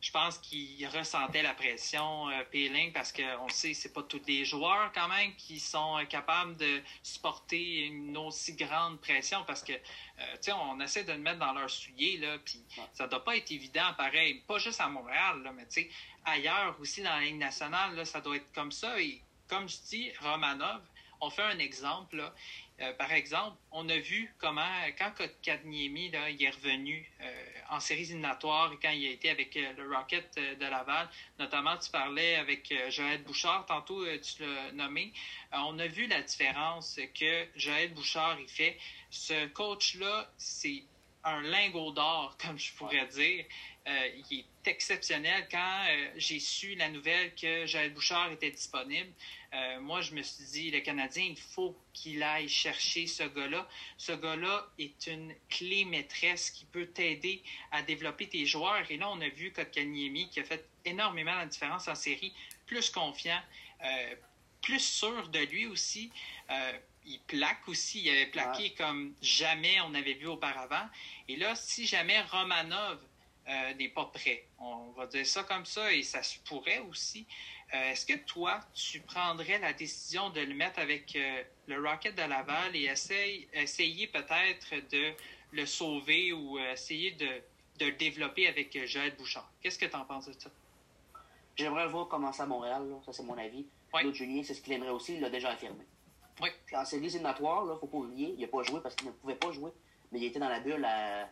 je pense qu'il ressentait la pression, euh, Peeling, parce qu'on sait c'est pas tous les joueurs quand même qui sont euh, capables de supporter une aussi grande pression parce que, euh, on essaie de le mettre dans leur soulier, là, puis ça doit pas être évident, pareil, pas juste à Montréal, là, mais tu sais, ailleurs aussi dans la Ligue nationale, là, ça doit être comme ça. Et comme je dis, Romanov, on fait un exemple, là, euh, par exemple, on a vu comment, quand Kotkaniemi il est revenu euh, en séries éliminatoires et quand il a été avec euh, le Rocket de Laval, notamment tu parlais avec Joël Bouchard, tantôt tu l'as nommé, on a vu la différence que Joël Bouchard il fait. Ce coach-là, c'est un lingot d'or, comme je pourrais dire. Il est exceptionnel. Quand j'ai su la nouvelle que Joël Bouchard était disponible, euh, moi, je me suis dit, le Canadien, il faut qu'il aille chercher ce gars-là. Ce gars-là est une clé maîtresse qui peut t'aider à développer tes joueurs. Et là, on a vu Kotkaniemi qui a fait énormément la différence en série, plus confiant, euh, plus sûr de lui aussi. Euh, il plaque aussi. Il avait plaqué comme jamais on avait vu auparavant. Et là, si jamais Romanov n'est pas prêt, on va dire ça comme ça, et ça se pourrait aussi, euh, est-ce que toi, tu prendrais la décision de le mettre avec euh, le Rocket de Laval et essayer, peut-être de le sauver ou euh, essayer de, le développer avec Joël Bouchard? Qu'est-ce que tu en penses de ça? J'aimerais le voir commencer à Montréal, ça c'est mon avis. Claude Julien, c'est ce qu'il aimerait aussi, il l'a déjà affirmé. Oui. en séries éliminatoires, il ne faut pas oublier, il n'a pas joué parce qu'il ne pouvait pas jouer. mais il était dans la bulle à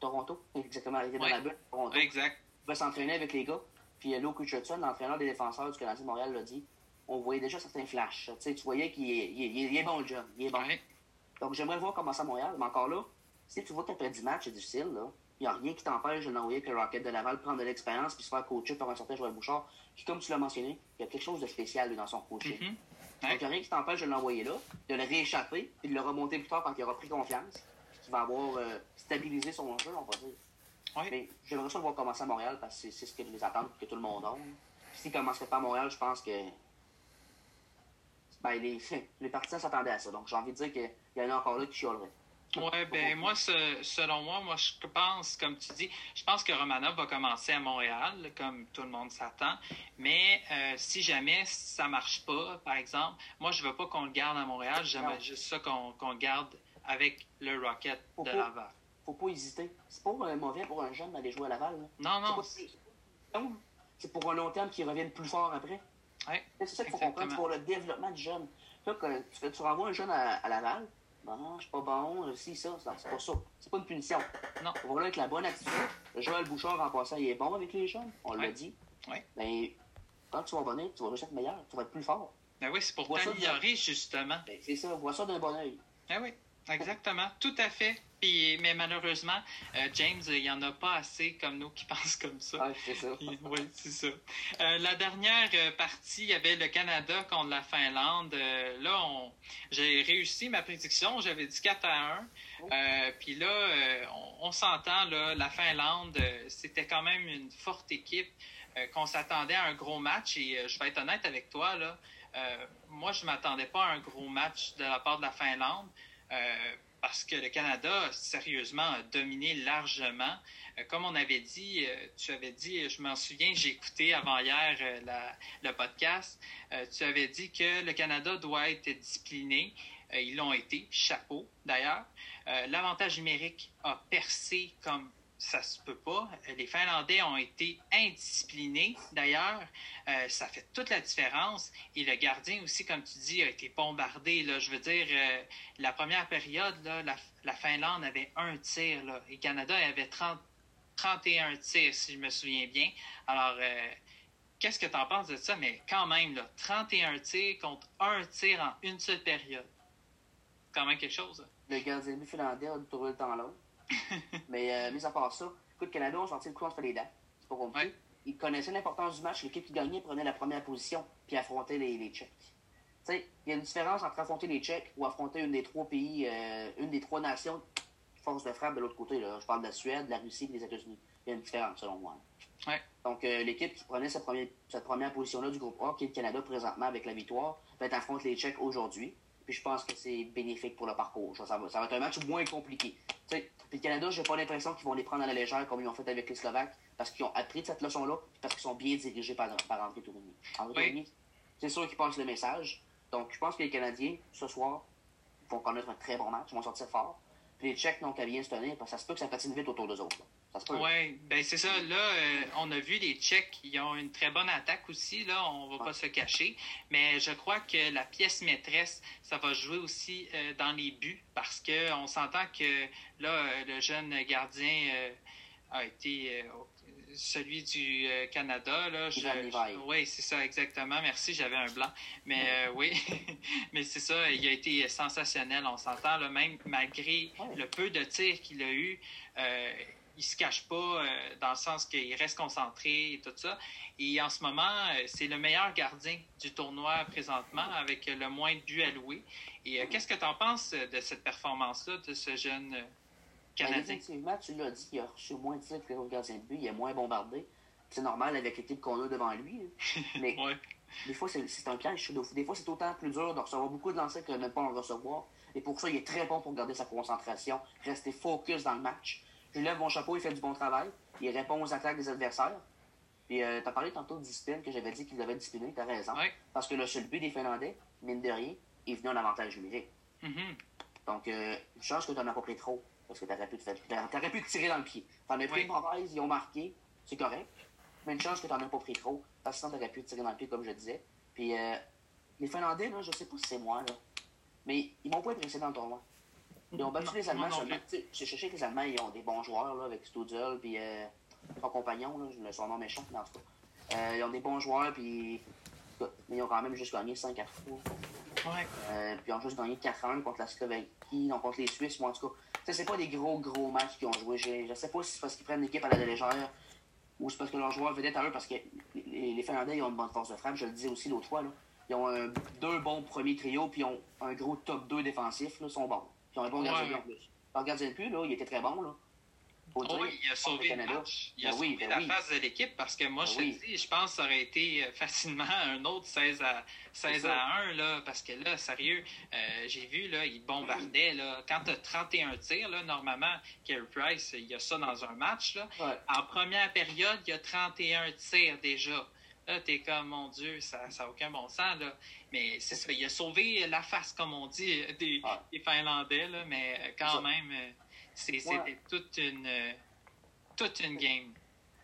Toronto. Exactement, il était dans la bulle Toronto. Exact. Il va s'entraîner avec les gars. Puis euh, Luke Richardson, l'entraîneur des défenseurs du Canadien de Montréal, l'a dit. On voyait déjà certains flashs. Tu, sais, tu voyais qu'il est, il est, bon, le jeune. Il est bon. Donc, j'aimerais voir comment ça à Montréal. Mais encore là, si tu vois qu'après 10 matchs, c'est difficile, là. Il n'y a rien qui t'empêche de l'envoyer avec le Rocket de Laval, prendre de l'expérience, puis se faire coacher par un certain Joël Bouchard, qui, comme tu l'as mentionné, il y a quelque chose de spécial dans son coaching. Mm-hmm. Donc, il n'y a rien qui t'empêche de l'envoyer là, de le rééchapper, puis de le remonter plus tard quand il aura pris confiance, qui va avoir euh, stabilisé son jeu, on va dire. Mais j'aimerais ça le voir commencer à Montréal, parce que c'est ce que les attentes que tout le monde a. S'il ne commencerait pas à Montréal, je pense que ben, les, les partisans s'attendaient à ça. Donc, j'ai envie de dire qu'il y en a encore là qui chioleraient. Oui, ben moi, selon moi, moi, je pense, comme tu dis, je pense que Romanov va commencer à Montréal, comme tout le monde s'attend. Mais euh, si jamais ça marche pas, par exemple, moi, je veux pas qu'on le garde à Montréal. J'aimerais juste ça qu'on le garde avec le Rocket de Laval. Faut pas hésiter. C'est pas mauvais pour un jeune d'aller jouer à Laval. Non, non. C'est pour un long terme qui revienne plus fort après. Ouais, c'est ça qu'il faut comprendre. pour le développement du jeune. Là, quand tu, tu renvoies un jeune à Laval, Bon, je suis pas bon, si, ça, c'est pas ça. C'est pas une punition. Non. On va avec la bonne attitude. Joël Bouchard, en passant, il est bon avec les jeunes, on l'a dit. Oui. Mais quand tu vas venir, tu vas juste être meilleur, tu vas être plus fort. Ben oui, c'est pour t'améliorer, justement. Ben, c'est ça, vois ça d'un bon oeil. Ben oui. Exactement, tout à fait. Puis, mais malheureusement, euh, James, il n'y en a pas assez comme nous qui pensent comme ça. Ah, c'est ça. oui, c'est ça. Euh, la dernière euh, partie, il y avait le Canada contre la Finlande. là, on... j'ai réussi ma prédiction. J'avais dit 4 à 1. puis là, on, s'entend, la Finlande, c'était quand même une forte équipe qu'on s'attendait à un gros match. Et je vais être honnête avec toi, là, moi, je ne m'attendais pas à un gros match de la part de la Finlande. Euh, parce que le Canada, sérieusement, a dominé largement. Euh, comme on avait dit, euh, tu avais dit, je m'en souviens, j'ai écouté avant-hier le podcast, tu avais dit que le Canada doit être discipliné. ils l'ont été, chapeau d'ailleurs. L'avantage numérique a percé comme ça se peut pas. Les Finlandais ont été indisciplinés, d'ailleurs. Euh, ça fait toute la différence. Et le gardien aussi, comme tu dis, a été bombardé. Là. Je veux dire, euh, la première période, la, Finlande avait un tir. Là, et Canada avait 30, 31 tirs, si je me souviens bien. Alors, euh, qu'est-ce que tu en penses de ça? Mais quand même, là, 31 tirs contre un tir en une seule période. Quand même quelque chose. Le gardien finlandais a trouvé le temps là. mais euh, mis à part ça, écoute, Canada ont sorti le coup entre les dents. C'est pas compliqué. Ils connaissaient l'importance du match. L'équipe qui gagnait prenait la première position puis affrontait les, les Tchèques. Tu sais, il y a une différence entre affronter les Tchèques ou affronter une des trois pays, euh, une des trois nations force de frappe de l'autre côté. Là. Je parle de la Suède, de la Russie et des États-Unis. Il y a une différence, selon moi. Ouais. Donc, euh, l'équipe qui prenait cette première, cette première position-là du groupe A, qui est le Canada présentement avec la victoire, va être affronte les Tchèques aujourd'hui. Puis je pense que c'est bénéfique pour le parcours. Ça va, ça va être un match moins compliqué. puis le Canada, j'ai pas l'impression qu'ils vont les prendre à la légère comme ils ont fait avec les Slovaques, parce qu'ils ont appris de cette leçon-là, parce qu'ils sont bien dirigés par, par André Tourigny. André c'est sûr qu'ils passent le message. Donc je pense que les Canadiens, ce soir, vont connaître un très bon match, ils vont sortir fort. Puis les Tchèques n'ont qu'à bien se tenir, parce que ça se peut que ça patine vite autour d'eux autres. Oui, ben c'est ça. Là, euh, on a vu les Tchèques, qui ont une très bonne attaque aussi, là, on va pas se cacher. Mais je crois que la pièce maîtresse, ça va jouer aussi euh, dans les buts, parce qu'on s'entend que là, euh, le jeune gardien a été celui du Canada. Là, oui, c'est ça, exactement. Merci, j'avais un blanc. Mais oui, mais c'est ça, il a été sensationnel, on s'entend. Même malgré le peu de tirs qu'il a eu, il se cache pas euh, dans le sens qu'il reste concentré et tout ça. Et en ce moment, euh, c'est le meilleur gardien du tournoi présentement avec le moins de buts alloués. Et euh, qu'est-ce que tu en penses de cette performance-là de ce jeune ben, Canadien? effectivement, tu l'as dit, il a reçu moins de tirs que les gardiens de but, il est moins bombardé. C'est normal avec l'équipe qu'on a devant lui. Mais des fois, c'est un piège. Des fois, c'est autant plus dur de recevoir beaucoup de lancers que de ne pas en recevoir. Et pour ça, il est très bon pour garder sa concentration, rester focus dans le match je lève mon chapeau, il fait du bon travail. Il répond aux attaques des adversaires. Puis, euh, tu as parlé tantôt de discipline, que j'avais dit qu'il devait discipliner, tu as raison. Parce que le seul but des Finlandais, mine de rien, est venu en avantage numérique. Mm-hmm. Donc, euh, une chance que tu n'en as pas pris trop, parce que tu aurais, pu te tirer dans le pied. Tu en as pris une mauvaise, ils ont marqué, c'est correct. Mais une chance que tu n'en as pas pris trop, parce que sinon tu aurais pu te tirer dans le pied, comme je disais. Puis, euh, les Finlandais, là, je sais pas si c'est moi, là, mais ils m'ont pas impressionné dans le tournoi. Ils ont battu les Allemands. Je sais que les Allemands, ils ont des bons joueurs, là, avec Studzel, puis euh, son compagnon, là, son nom méchant, mais en tout cas. Euh, ils ont des bons joueurs, puis mais ils ont quand même juste gagné 5 à 3. Ouais. Euh, puis ils ont juste gagné 4 1 contre la Slovaquie, non contre les Suisses, moi en tout cas. C'est pas des gros, gros matchs qu'ils ont joué. Je, je sais pas si c'est parce qu'ils prennent l'équipe à la légère ou c'est parce que leurs joueurs vedaient à eux, parce que les, les, Finlandais ils ont une bonne force de frappe, je le disais aussi l'autre fois. Là. Ils ont un, deux bons premiers trios, puis ils ont un gros top 2 défensif, là, sont bons. Puis un bon gardien de en plus. Leur gardien de but, là, il était très bon. Là. Oh oui, il a sauvé le match. Il a ben sauvé ben la face de l'équipe parce que moi, ben je te dis, je pense que ça aurait été euh, facilement un autre 16 à, 16 à 1, là, parce que là, sérieux, euh, j'ai vu, là, il bombardait. Là, quand tu as 31 tirs, là, normalement, Carey Price, il y a ça dans un match. Là. En première période, il y a 31 tirs déjà. Là, t'es comme, mon Dieu, ça n'a aucun bon sens, là. Mais c'est ça, il a sauvé la face, comme on dit, des, des Finlandais, là, mais quand même... Euh, c'était toute une toute une game.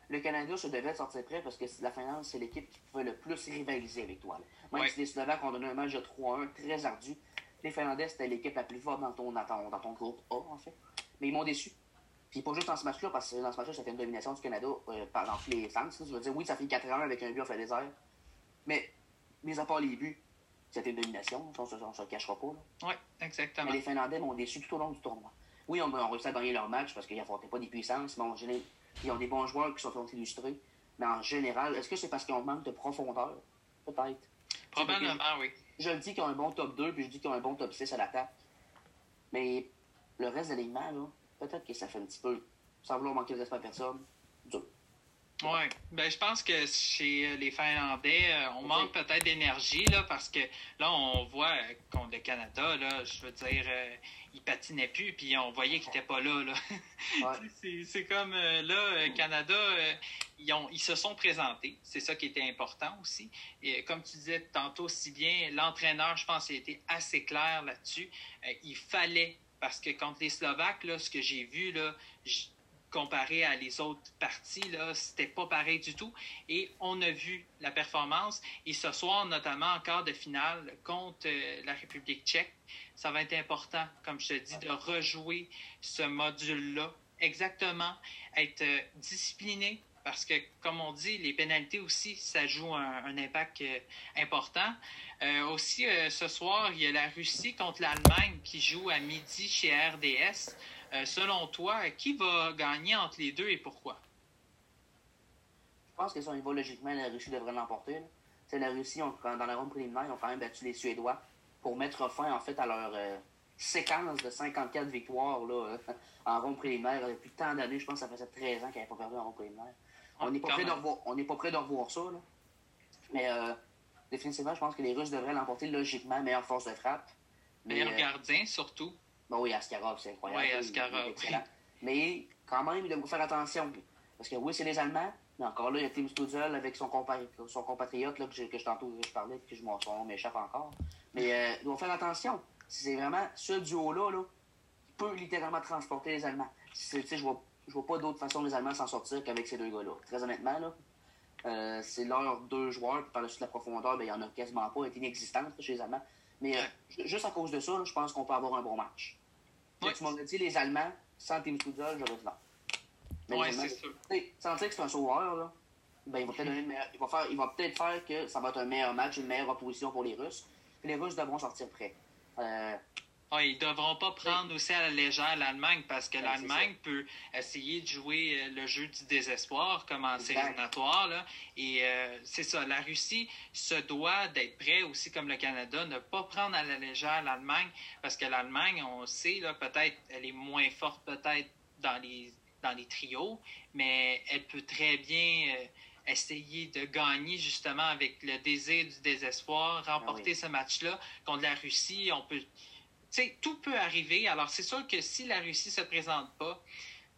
Le Canada se devait sortir prêt parce que la Finlande, c'est l'équipe qui pouvait le plus rivaliser avec toi. Même si les Slovaques ont donné un match de 3-1 très ardu, les Finlandais, c'était l'équipe la plus forte dans ton, dans ton, dans ton groupe A, en fait. Mais ils m'ont déçu. Puis pas juste dans ce match-là, parce que dans ce match-là, ça fait une domination du Canada euh, dans tous les sens. Je veux dire, oui, ça fait 4 ans avec un but en fait des airs. Mais, mis à part les buts, c'était une domination. On ne se, cachera pas. Oui, exactement. Mais les Finlandais m'ont déçu tout au long du tournoi. Oui, on, a réussi à gagner leur match parce qu'ils n'affrontaient pas des puissances, mais ils ont des bons joueurs qui sont illustrés. Mais en général, est-ce que c'est parce qu'ils ont manque de profondeur? Peut-être. Probablement, oui. Je le dis qu'ils ont un bon top 2, puis je dis qu'ils ont un bon top 6 à l'attaque. Mais le reste de l'élément, peut-être que ça fait un petit peu, sans vouloir manquer de respect à personne, dur. Oui, ben, je pense que chez euh, les Finlandais, euh, on manque peut-être d'énergie là, parce que là, on voit euh, contre le Canada, là, je veux dire, il patinait plus, puis on voyait qu'il n'était pas là. là. c'est comme là, Canada, ils, ont, ils se sont présentés. C'est ça qui était important aussi. Et comme tu disais tantôt si bien, l'entraîneur, je pense, a été assez clair là-dessus. il fallait, parce que contre les Slovaques, là, ce que j'ai vu, là, comparé à les autres parties, là, c'était pas pareil du tout. Et on a vu la performance. Et ce soir, notamment en quart de finale contre euh, la République tchèque, ça va être important, comme je te dis, de rejouer ce module-là. Exactement. Être euh, discipliné, parce que, comme on dit, les pénalités aussi, ça joue un, impact euh, important. aussi, ce soir, il y a la Russie contre l'Allemagne qui joue à midi chez RDS. Euh, selon toi, qui va gagner entre les deux et pourquoi? Je pense que si on y va logiquement, la Russie devrait l'emporter. La Russie, dans la ronde préliminaire, ils ont quand même battu les Suédois pour mettre fin en fait à leur euh, séquence de 54 victoires là, en ronde préliminaire. Depuis tant d'années, je pense que ça faisait 13 ans qu'ils n'avaient pas perdu en ronde préliminaire. Ah, on n'est pas, prêt de revoir, pas prêt de revoir ça. Là. Mais euh, définitivement, je pense que les Russes devraient l'emporter logiquement, meilleure force de frappe. Meilleur gardien, surtout. Ben oui, Askarov, c'est incroyable. Oui, Askarov. Mais quand même, il faut faire attention. Parce que oui, c'est les Allemands, mais encore là, il y a Tim Stutzel avec son, son compatriote là, que, je, que je, tantôt je parlais, que je, son nom m'échappe encore. Mais euh, il faut faire attention. C'est vraiment ce duo-là là, qui peut littéralement transporter les Allemands. Je vois, je vois pas d'autre façon les Allemands s'en sortir qu'avec ces deux gars-là. Très honnêtement, là, euh, c'est leurs deux joueurs, puis par la suite la profondeur, ben, il n'y en a quasiment pas, elle est inexistante chez les Allemands. Mais euh, juste à cause de ça, je pense qu'on peut avoir un bon match. Tu m'aurais dit les Allemands, sans Tim Stutzel, j'aurais dit non. Oui, c'est sûr. Sans dire que c'est un sauveur, là, ben, il va peut-être il va faire, il va peut-être faire que ça va être un meilleur match, une meilleure opposition pour les Russes. Puis les Russes devront sortir prêts. Euh, ah, ils ne devront pas prendre aussi à la légère l'Allemagne parce que l'Allemagne peut essayer de jouer euh, le jeu du désespoir comme en Là. Et euh, c'est ça, la Russie se doit d'être prêt aussi comme le Canada, ne pas prendre à la légère l'Allemagne parce que l'Allemagne, on sait, peut-être, elle est moins forte peut-être dans les, dans les trios, mais elle peut très bien... Euh, essayer de gagner justement avec le désir du désespoir, ah remporter ce match-là contre la Russie. On peut, sais, tout peut arriver. Alors, c'est sûr que si la Russie ne se présente pas,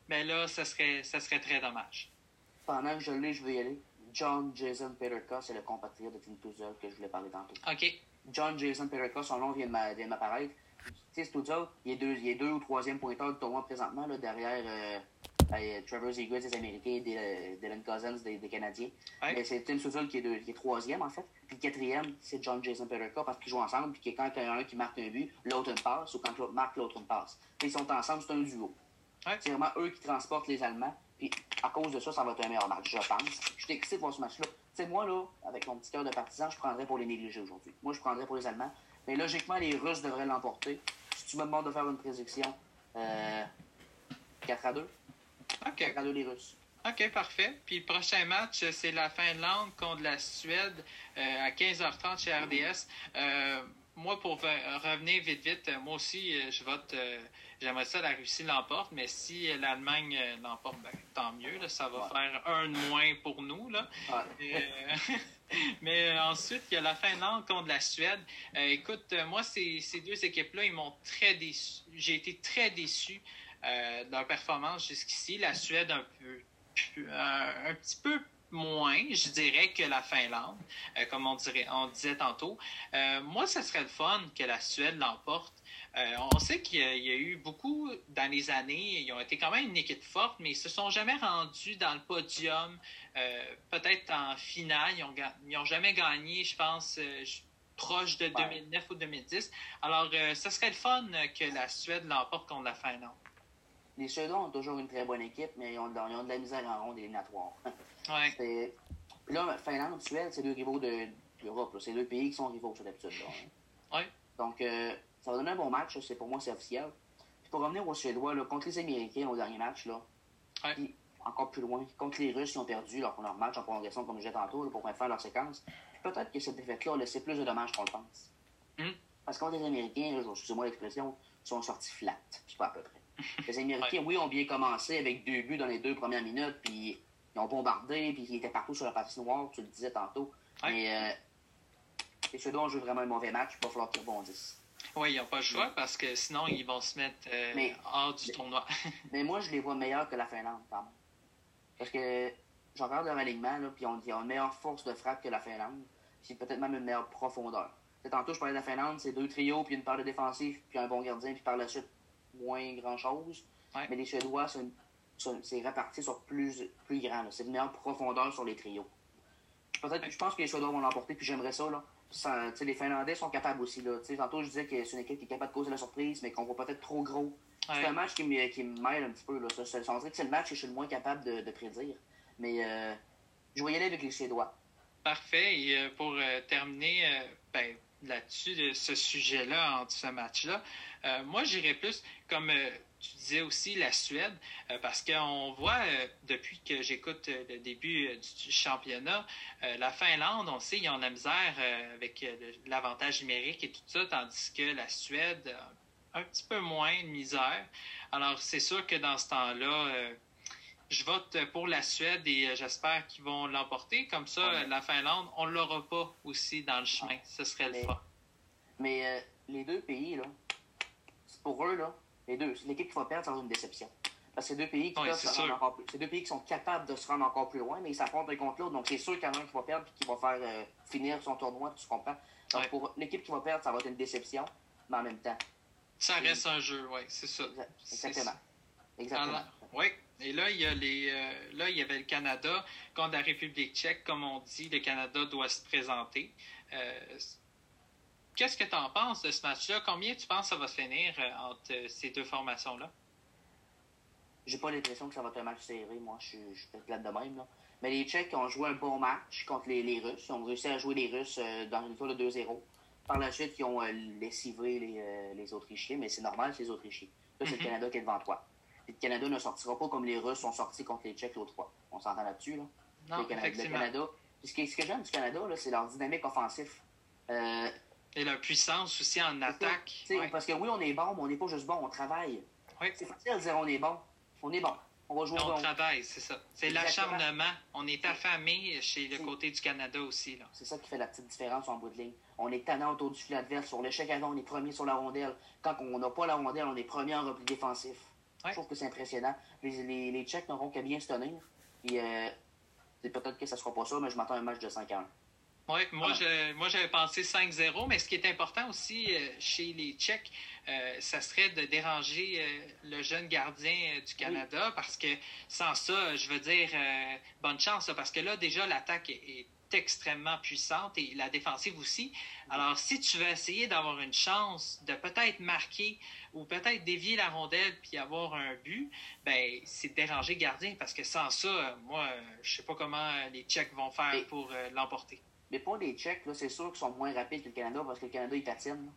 ben là, ça serait, ça serait très dommage. Pendant que je l'ai, je vais y aller. John Jason Peterka, c'est le compatriote de Tim Tuzel que je voulais parler tantôt. OK. John Jason Peterka, son nom vient de m'apparaître. Tu sais, Tuzel, il est, deux, il est deux ou troisième pointeur du tournoi présentement, là, derrière euh, Ben, Trevor Zegras des Américains Dylan Cousins des, Canadiens. Mais c'est Tim Suzzle qui est, qui est troisième, en fait. Puis le quatrième, c'est John Jason Peterka parce qu'ils jouent ensemble. Puis quand il y en a un qui marque un but, l'autre une passe, ou quand l'autre marque, l'autre une passe. Puis ils sont ensemble, c'est un duo. C'est vraiment eux qui transportent les Allemands. Puis à cause de ça, ça va être un meilleur match, je pense. Je suis excité de voir ce match-là. Tu sais, moi, là, avec mon petit cœur de partisan, je prendrais pour les négliger aujourd'hui. Moi, je prendrais pour les Allemands. Mais logiquement, les Russes devraient l'emporter. Si tu me demandes de faire une prédiction, euh, 4 à 2. OK. 4 à 2 les Russes. OK, parfait. Puis le prochain match, c'est la Finlande contre la Suède euh, à 15h30 chez RDS. Euh, moi, pour revenir vite, vite, moi aussi, euh, je vote. J'aimerais ça la Russie l'emporte, mais si l'Allemagne l'emporte, ben, tant mieux. ça va faire un de moins pour nous. Là. mais ensuite, il y a la Finlande contre la Suède. écoute, moi, ces, ces deux équipes-là, ils m'ont très déçu. J'ai été très déçu de leur performance jusqu'ici. La Suède, un peu euh, un petit peu moins, je dirais, que la Finlande, euh, comme on, dirait, on disait tantôt. Euh, moi, ce serait le fun que la Suède l'emporte. on sait qu'il y, a eu beaucoup dans les années, ils ont été quand même une équipe forte, mais ils se sont jamais rendus dans le podium, peut-être en finale. Ils n'ont jamais gagné, je pense, proche de 2009 ou 2010. Alors, ce serait le fun que la Suède l'emporte contre la Finlande les Suédois ont toujours une très bonne équipe, mais ils ont, de la misère en ronde éliminatoire. Ouais. Là, Finlande, Suède, c'est deux rivaux d'Europe. c'est deux pays qui sont rivaux, sur d'habitude. Hein. Donc, euh, ça va donner un bon match. C'est, pour moi, c'est officiel. Puis pour revenir aux Suédois, là, contre les Américains au dernier match, là, encore plus loin, contre les Russes qui ont perdu leur, leur match en prolongation, comme je disais tantôt, pour faire leur séquence, peut-être que cette défaite-là a laissé plus de dommages qu'on le pense. Hmm. Parce que contre les Américains, excusez-moi l'expression, sont sortis flat. C'est pas à peu près. Les Américains, oui, ont bien commencé avec deux buts dans les deux premières minutes, puis ils ont bombardé, puis ils étaient partout sur la noire, tu le disais tantôt. Mais euh, les Suédois ont joué vraiment un mauvais match, il va falloir qu'ils rebondissent. Oui, ils n'ont pas le choix parce que sinon, ils vont se mettre euh, hors du tournoi. mais moi, je les vois meilleurs que la Finlande, même. Parce que je regarde leur alignement, là, puis ils ont une meilleure force de frappe que la Finlande, puis peut-être même une meilleure profondeur. tantôt, je parlais de la Finlande, c'est deux trios, puis une paire de défensifs, puis un bon gardien, puis par la suite, moins grand-chose. Mais les Suédois, c'est réparti sur plus, plus grand. C'est une meilleure profondeur sur les trios. Peut-être, je pense que les Suédois vont l'emporter, puis j'aimerais ça. Là. les Finlandais sont capables aussi. Là. tantôt, je disais que c'est une équipe qui est capable de causer la surprise, mais qu'on voit peut-être trop gros. C'est un match qui me, qui me mêle un petit peu. Là. Ça, ça, que c'est le match que je suis le moins capable de, prédire. Mais euh, je vais y aller avec les Suédois. Parfait. Et euh, pour euh, terminer, ben, là-dessus, de ce sujet-là, entre ce match-là. Euh, moi, j'irais plus, comme euh, tu disais aussi, la Suède, euh, parce qu'on voit, depuis que j'écoute le début du championnat, la Finlande, on sait, ils ont la misère avec l'avantage numérique et tout ça, tandis que la Suède, un petit peu moins de misère. Alors, c'est sûr que dans ce temps-là, je vote pour la Suède et j'espère qu'ils vont l'emporter. Comme ça, la Finlande, on ne l'aura pas aussi dans le chemin. Ce serait le fun. Mais les deux pays, là, pour eux, là, les deux, l'équipe qui va perdre, ça va être une déception. Parce que c'est deux pays qui encore plus. C'est deux pays qui sont capables de se rendre encore plus loin, mais ils s'affrontent un contre l'autre. Donc c'est sûr qu'il y en a un qui va perdre et qui va faire euh, finir son tournoi, tu comprends? Donc pour l'équipe qui va perdre, ça va être une déception, mais en même temps. Ça reste un jeu, oui, c'est ça. Exactement. Exactement. Oui. Et là, il y a les, euh, là, il y avait le Canada contre la République tchèque. Comme on dit, le Canada doit se présenter. Euh, Qu'est-ce que tu en penses de ce match-là? Combien tu penses que ça va se finir euh, entre ces deux formations-là? J'ai pas l'impression que ça va être un match serré, moi. Je suis, peut-être là de même. Là. Mais les Tchèques ont joué un bon match contre les, Russes. Ils ont réussi à jouer les Russes dans une tour de 2-0. Par la suite, ils ont lessivé les, les Autrichiens, mais c'est normal, c'est les Autrichiens. Là, c'est le mhm. Canada qui est devant toi. Le Canada ne sortira pas comme les Russes sont sortis contre les Tchèques l'autre fois. On s'entend là-dessus, là? Non, le Canada, le Canada. ce que, ce que j'aime du Canada, c'est leur dynamique offensif. Et la puissance aussi en attaque. Parce que oui, on est bon, mais on n'est pas juste bon, on travaille. C'est facile de dire on est bon. On est bon. On va jouer on travaille, c'est ça. C'est l'acharnement. On est affamé chez le côté du Canada aussi. C'est ça qui fait la petite différence en bout de ligne. On est tannant autour du filet adverse. Sur l'échec avant, on est premier sur la rondelle. Quand on n'a pas la rondelle, on est premier en repli défensif. Je trouve que c'est impressionnant. Les, les, les Tchèques n'auront qu'à bien se tenir. Et euh, peut-être que ça ne sera pas ça, mais je m'attends à un match de 5 1. Oui, moi, je, moi j'avais pensé 5-0, mais ce qui est important aussi euh, chez les Tchèques, euh, ça serait de déranger euh, le jeune gardien du Canada parce que sans ça, je veux dire, bonne chance, parce que là, déjà, l'attaque est, extrêmement puissante et la défensive aussi. Alors, si tu veux essayer d'avoir une chance de peut-être marquer ou peut-être dévier la rondelle puis avoir un but, ben c'est déranger le gardien parce que sans ça, moi, je sais pas comment les Tchèques vont faire pour l'emporter. Mais pour les Tchèques, c'est sûr qu'ils sont moins rapides que le Canada parce que le Canada, ils patinent.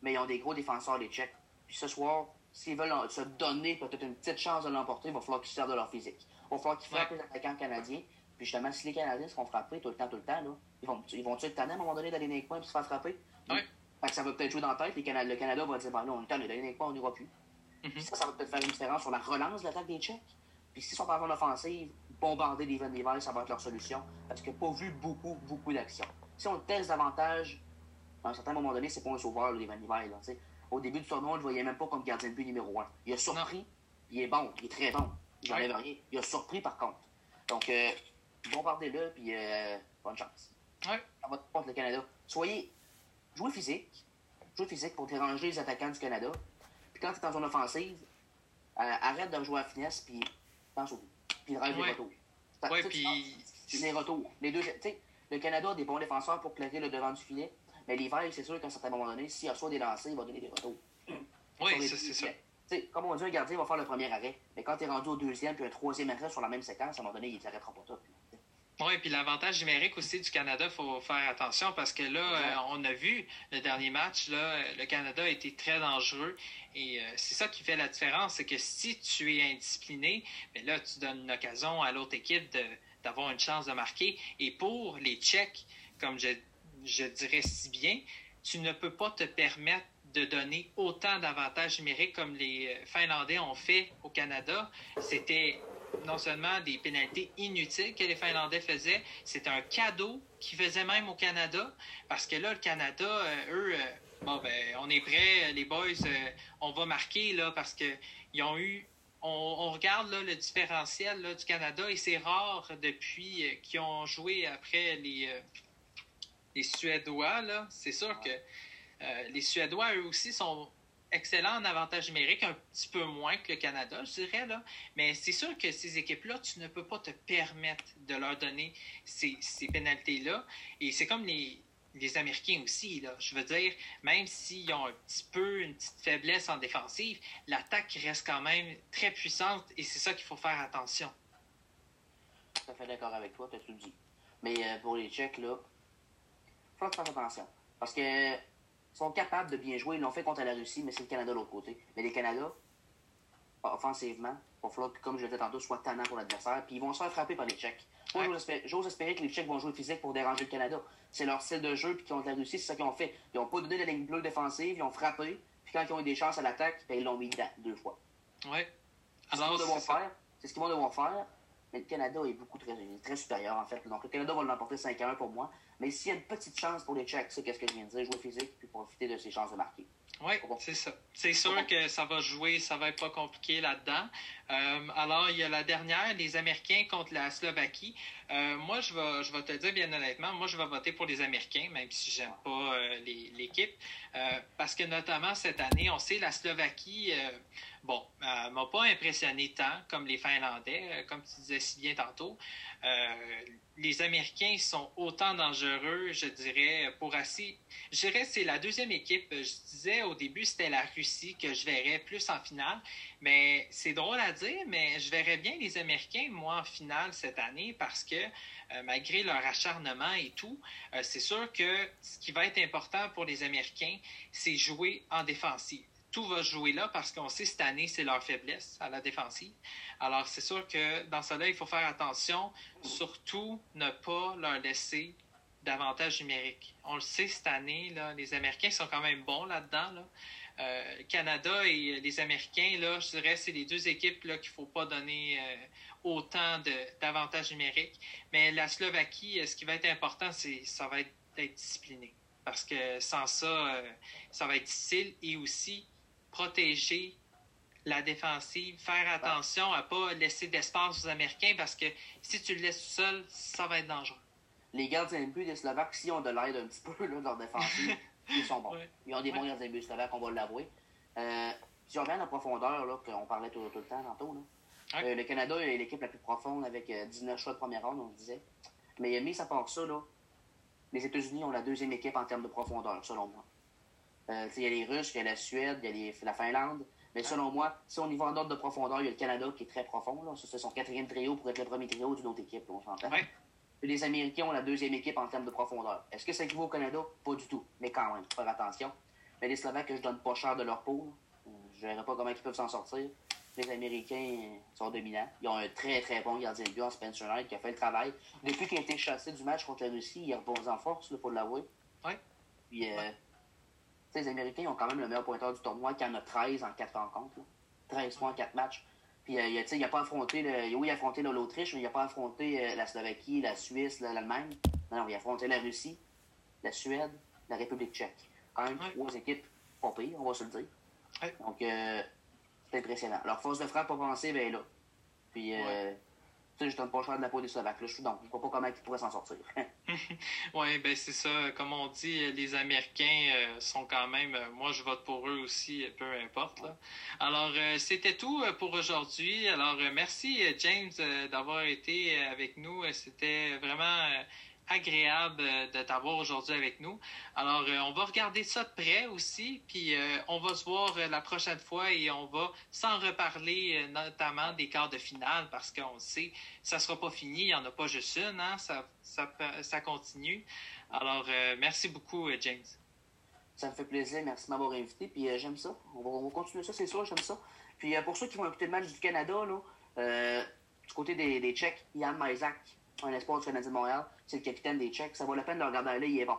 Mais ils ont des gros défenseurs, les Tchèques. Puis ce soir, s'ils veulent se donner peut-être une petite chance de l'emporter, il va falloir qu'ils servent de leur physique. Il va falloir qu'ils frappent les attaquants canadiens. Puis justement, si les Canadiens se font frapper tout le temps, tout le temps, là, ils vont ils vont être tannés à un moment donné d'aller dans les coins et se faire frapper? Oui. Fait que ça va peut-être jouer dans la tête. Les le Canada va dire, ben là, on est tanné d'aller dans les coins, on n'ira plus. Mm-hmm. Ça, ça va peut-être faire une différence sur la relance de l'attaque des Tchèques. Puis s'ils sont en offensive, bombarder les d'hiver, ça va être leur solution. Parce qu'il n'y a pas vu beaucoup, beaucoup d'actions si on teste davantage, à un certain moment donné, c'est pas un sauveur, les Vanivelle. Au début du tournoi, on ne le voyait même pas comme gardien de but numéro un. Il a surpris, il est bon, il est très bon. J'enlève rien. Il a surpris par contre. Donc, euh, bombardez-le, puis euh, bonne chance. Ouais. Ça va contre le Canada. Soyez, jouez physique. Jouez physique pour déranger les attaquants du Canada. Puis quand tu es dans une offensive, euh, arrête de jouer à finesse, puis pense au but. Puis drive les retours. Ouais, puis. Les retours. Les deux, tu sais, le Canada a des bons défenseurs pour clairer le devant du filet. Mais l'hiver, c'est sûr qu'à un certain moment donné, s'il reçoit des lancers, il va donner des retours. Oui, c'est ça. comme on dit, un gardien va faire le premier arrêt. Mais quand tu es rendu au deuxième puis un troisième arrêt sur la même séquence, à un moment donné, il ne s'arrêtera pas tout. Oui, puis l'avantage numérique aussi du Canada, il faut faire attention parce que là, euh, on a vu le dernier match, là, le Canada a été très dangereux et euh, c'est ça qui fait la différence, c'est que si tu es indiscipliné, mais ben là, tu donnes une occasion à l'autre équipe d'avoir une chance de marquer. Et pour les Tchèques, comme je, je dirais si bien, tu ne peux pas te permettre de donner autant d'avantages numériques comme les euh, Finlandais ont fait au Canada. C'était non seulement des pénalités inutiles que les Finlandais faisaient, c'était un cadeau qu'ils faisaient même au Canada, parce que là, le Canada, euh, eux, euh, bon, ben, on est prêts, les boys, on va marquer, là, parce qu'ils ont eu on, regarde le différentiel du Canada et c'est rare depuis euh, qu'ils ont joué après les, euh, les Suédois. C'est sûr que euh, les Suédois, eux aussi, sont excellents en avantage numérique, un petit peu moins que le Canada, je dirais. Là. Mais c'est sûr que ces équipes-là, tu ne peux pas te permettre de leur donner ces, ces pénalités-là. Et c'est comme les, les Américains aussi. Là. Je veux dire, même s'ils ont un petit peu une petite faiblesse en défensive, l'attaque reste quand même très puissante et c'est ça qu'il faut faire attention. Tout à fait d'accord avec toi, tu as tout dit. Mais euh, pour les Tchèques, là, faut faire attention. Parce que sont capables de bien jouer. Ils l'ont fait contre la Russie, mais c'est le Canada de l'autre côté. Mais les Canada, offensivement, il va falloir que, comme je l'ai dit tantôt, soit tannant pour l'adversaire. Puis ils vont se faire frapper par les Tchèques. Moi, j'ose espérer, que les Tchèques vont jouer physique pour déranger le Canada. C'est leur style de jeu, puis de la Russie, c'est ça qu'ils ont fait. Ils n'ont pas donné la ligne bleue défensive, ils ont frappé, puis quand ils ont eu des chances à l'attaque, ben, ils l'ont mis dedans deux fois. Oui. C'est ce qu'ils vont devoir faire. C'est ce qu'ils vont devoir faire. Mais le Canada est beaucoup très, très supérieur, en fait. Donc, le Canada va l'emporter 5 1 pour moi. Mais s'il y a une petite chance pour les Tchèques, c'est qu'est-ce que je viens de dire, jouer physique, puis profiter de ses chances de marquer. Oui, c'est ça. C'est sûr que ça va jouer, ça va être pas compliqué là-dedans. Euh, alors, il y a la dernière, les Américains contre la Slovaquie. Euh, moi, je vais, je vais te dire bien honnêtement, moi, je vais voter pour les Américains, même si j'aime pas euh, l'équipe. parce que notamment cette année, on sait la Slovaquie, bon, m'a pas impressionné tant comme les Finlandais, comme tu disais si bien tantôt. Les Américains sont autant dangereux, je dirais, pour assez. Je dirais c'est la deuxième équipe. Je disais au début, c'était la Russie que je verrais plus en finale. Mais c'est drôle à dire, mais je verrais bien les Américains, moi, en finale cette année, parce que euh, malgré leur acharnement et tout, euh, c'est sûr que ce qui va être important pour les Américains, c'est jouer en défensive. Tout va jouer là parce qu'on sait cette année, c'est leur faiblesse à la défensive. Alors, c'est sûr que dans cela, il faut faire attention, surtout ne pas leur laisser davantage numérique. On le sait cette année, là, les Américains sont quand même bons là-dedans. Là. Euh, Canada et les Américains, là, je dirais, c'est les deux équipes qu'il ne faut pas donner euh, autant d'avantages numériques. Mais la Slovaquie, euh, ce qui va être important, c'est ça va être d'être discipliné. Parce que sans ça, ça va être difficile. Et aussi, protéger la défensive, faire attention à ne pas laisser d'espace aux Américains parce que si tu le laisses tout seul, ça va être dangereux. les gardiens de but des Slovaques, s'ils ont de l'aide un petit peu là, dans leur défensive, ils sont bons. Ils ont des bons gardiens de but slovaques, on va l'avouer. Euh, si on à la profondeur, là, qu'on parlait tout, le temps tantôt, là, euh, le Canada est l'équipe la plus profonde avec 19 choix de première ronde, on disait. Mais mis à part ça, là, les États-Unis ont la deuxième équipe en termes de profondeur, selon moi. Il y a les Russes, il y a la Suède, il y a la Finlande. Mais selon moi, si on y va en ordre de profondeur, il y a le Canada qui est très profond. Là. C'est son quatrième trio pour être le premier trio d'une autre équipe, on s'entend. Les Américains ont la deuxième équipe en termes de profondeur. Est-ce que ça équivaut au Canada? Pas du tout. Mais quand même, faire attention. Mais les Slovaques, je donne pas cher de leur peau. Je ne verrai pas comment ils peuvent s'en sortir. Les Américains sont dominants. Ils ont un très très bon gardien de but en Spencer Knight qui a fait le travail. Depuis qu'il a été chassé du match contre la Russie, il repose en force, il faut l'avouer. Oui. Puis, euh, les Américains ont quand même le meilleur pointeur du tournoi qui en a 13 en 4 rencontres. 13 points en 4 matchs. Puis, euh, il n'a pas affronté, le, oui, il a affronté l'Autriche, mais il n'a pas affronté euh, la Slovaquie, la Suisse, l'Allemagne. Non, non, il a affronté la Russie, la Suède, la République tchèque. Quand même trois équipes pas pires, on va se le dire. Donc, euh, c'est impressionnant. Leur force de frappe avancée, ben là. Puis, euh, sais, je donne pas le choix de la peau des Slovaques. Là, je, donc, je vois pas comment ils pourraient s'en sortir. oui, ben c'est ça. Comme on dit, les Américains euh, sont quand même. Euh, moi, je vote pour eux aussi, peu importe. Là. Alors, euh, c'était tout pour aujourd'hui. Alors, merci, James, d'avoir été avec nous. C'était vraiment agréable euh, de t'avoir aujourd'hui avec nous. Alors, euh, on va regarder ça de près aussi, puis euh, on va se voir la prochaine fois et on va s'en reparler notamment des quarts de finale parce qu'on sait, ça sera pas fini, il n'y en a pas juste une, hein? ça, ça, continue. Alors, merci beaucoup, James. Ça me fait plaisir, merci de m'avoir invité, puis j'aime ça. On va, continuer ça, c'est sûr, j'aime ça. Puis pour ceux qui vont écouter le match du Canada, du côté des, des Tchèques, Yann Maisak, un espoir du Canadien de Montréal, c'est le capitaine des Tchèques. Ça vaut la peine de le regarder aller, il est bon.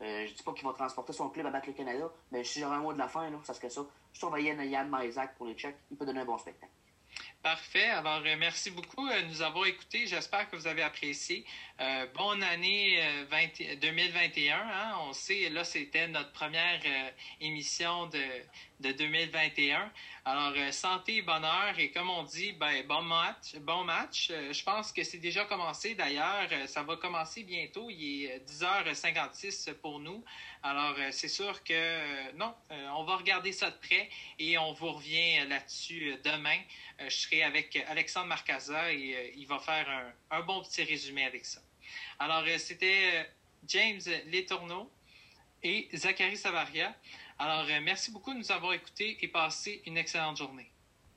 Euh, je dis pas qu'il va transporter son club à battre le Canada, mais si j'aurais un mot de la fin, là, ça serait ça. Je surveillais Yann Maizak pour les Tchèques, il peut donner un bon spectacle. Parfait. Alors, euh, merci beaucoup de nous avoir écoutés. J'espère que vous avez apprécié. Euh, bonne année 2021. Hein? On sait, là, c'était notre première émission de, de 2021. Alors, euh, santé bonheur. Et comme on dit, ben, bon match. Bon match. Euh, je pense que c'est déjà commencé d'ailleurs. Euh, ça va commencer bientôt. Il est 10h56 pour nous. Alors, c'est sûr que non, on va regarder ça de près et on vous revient là-dessus demain. je serai avec Alexandre Marcaza et il va faire un, un, bon petit résumé avec ça. Alors, c'était James Letourneau et Zachary Savaria. Alors, euh, merci beaucoup de nous avoir écoutés et passez une excellente journée.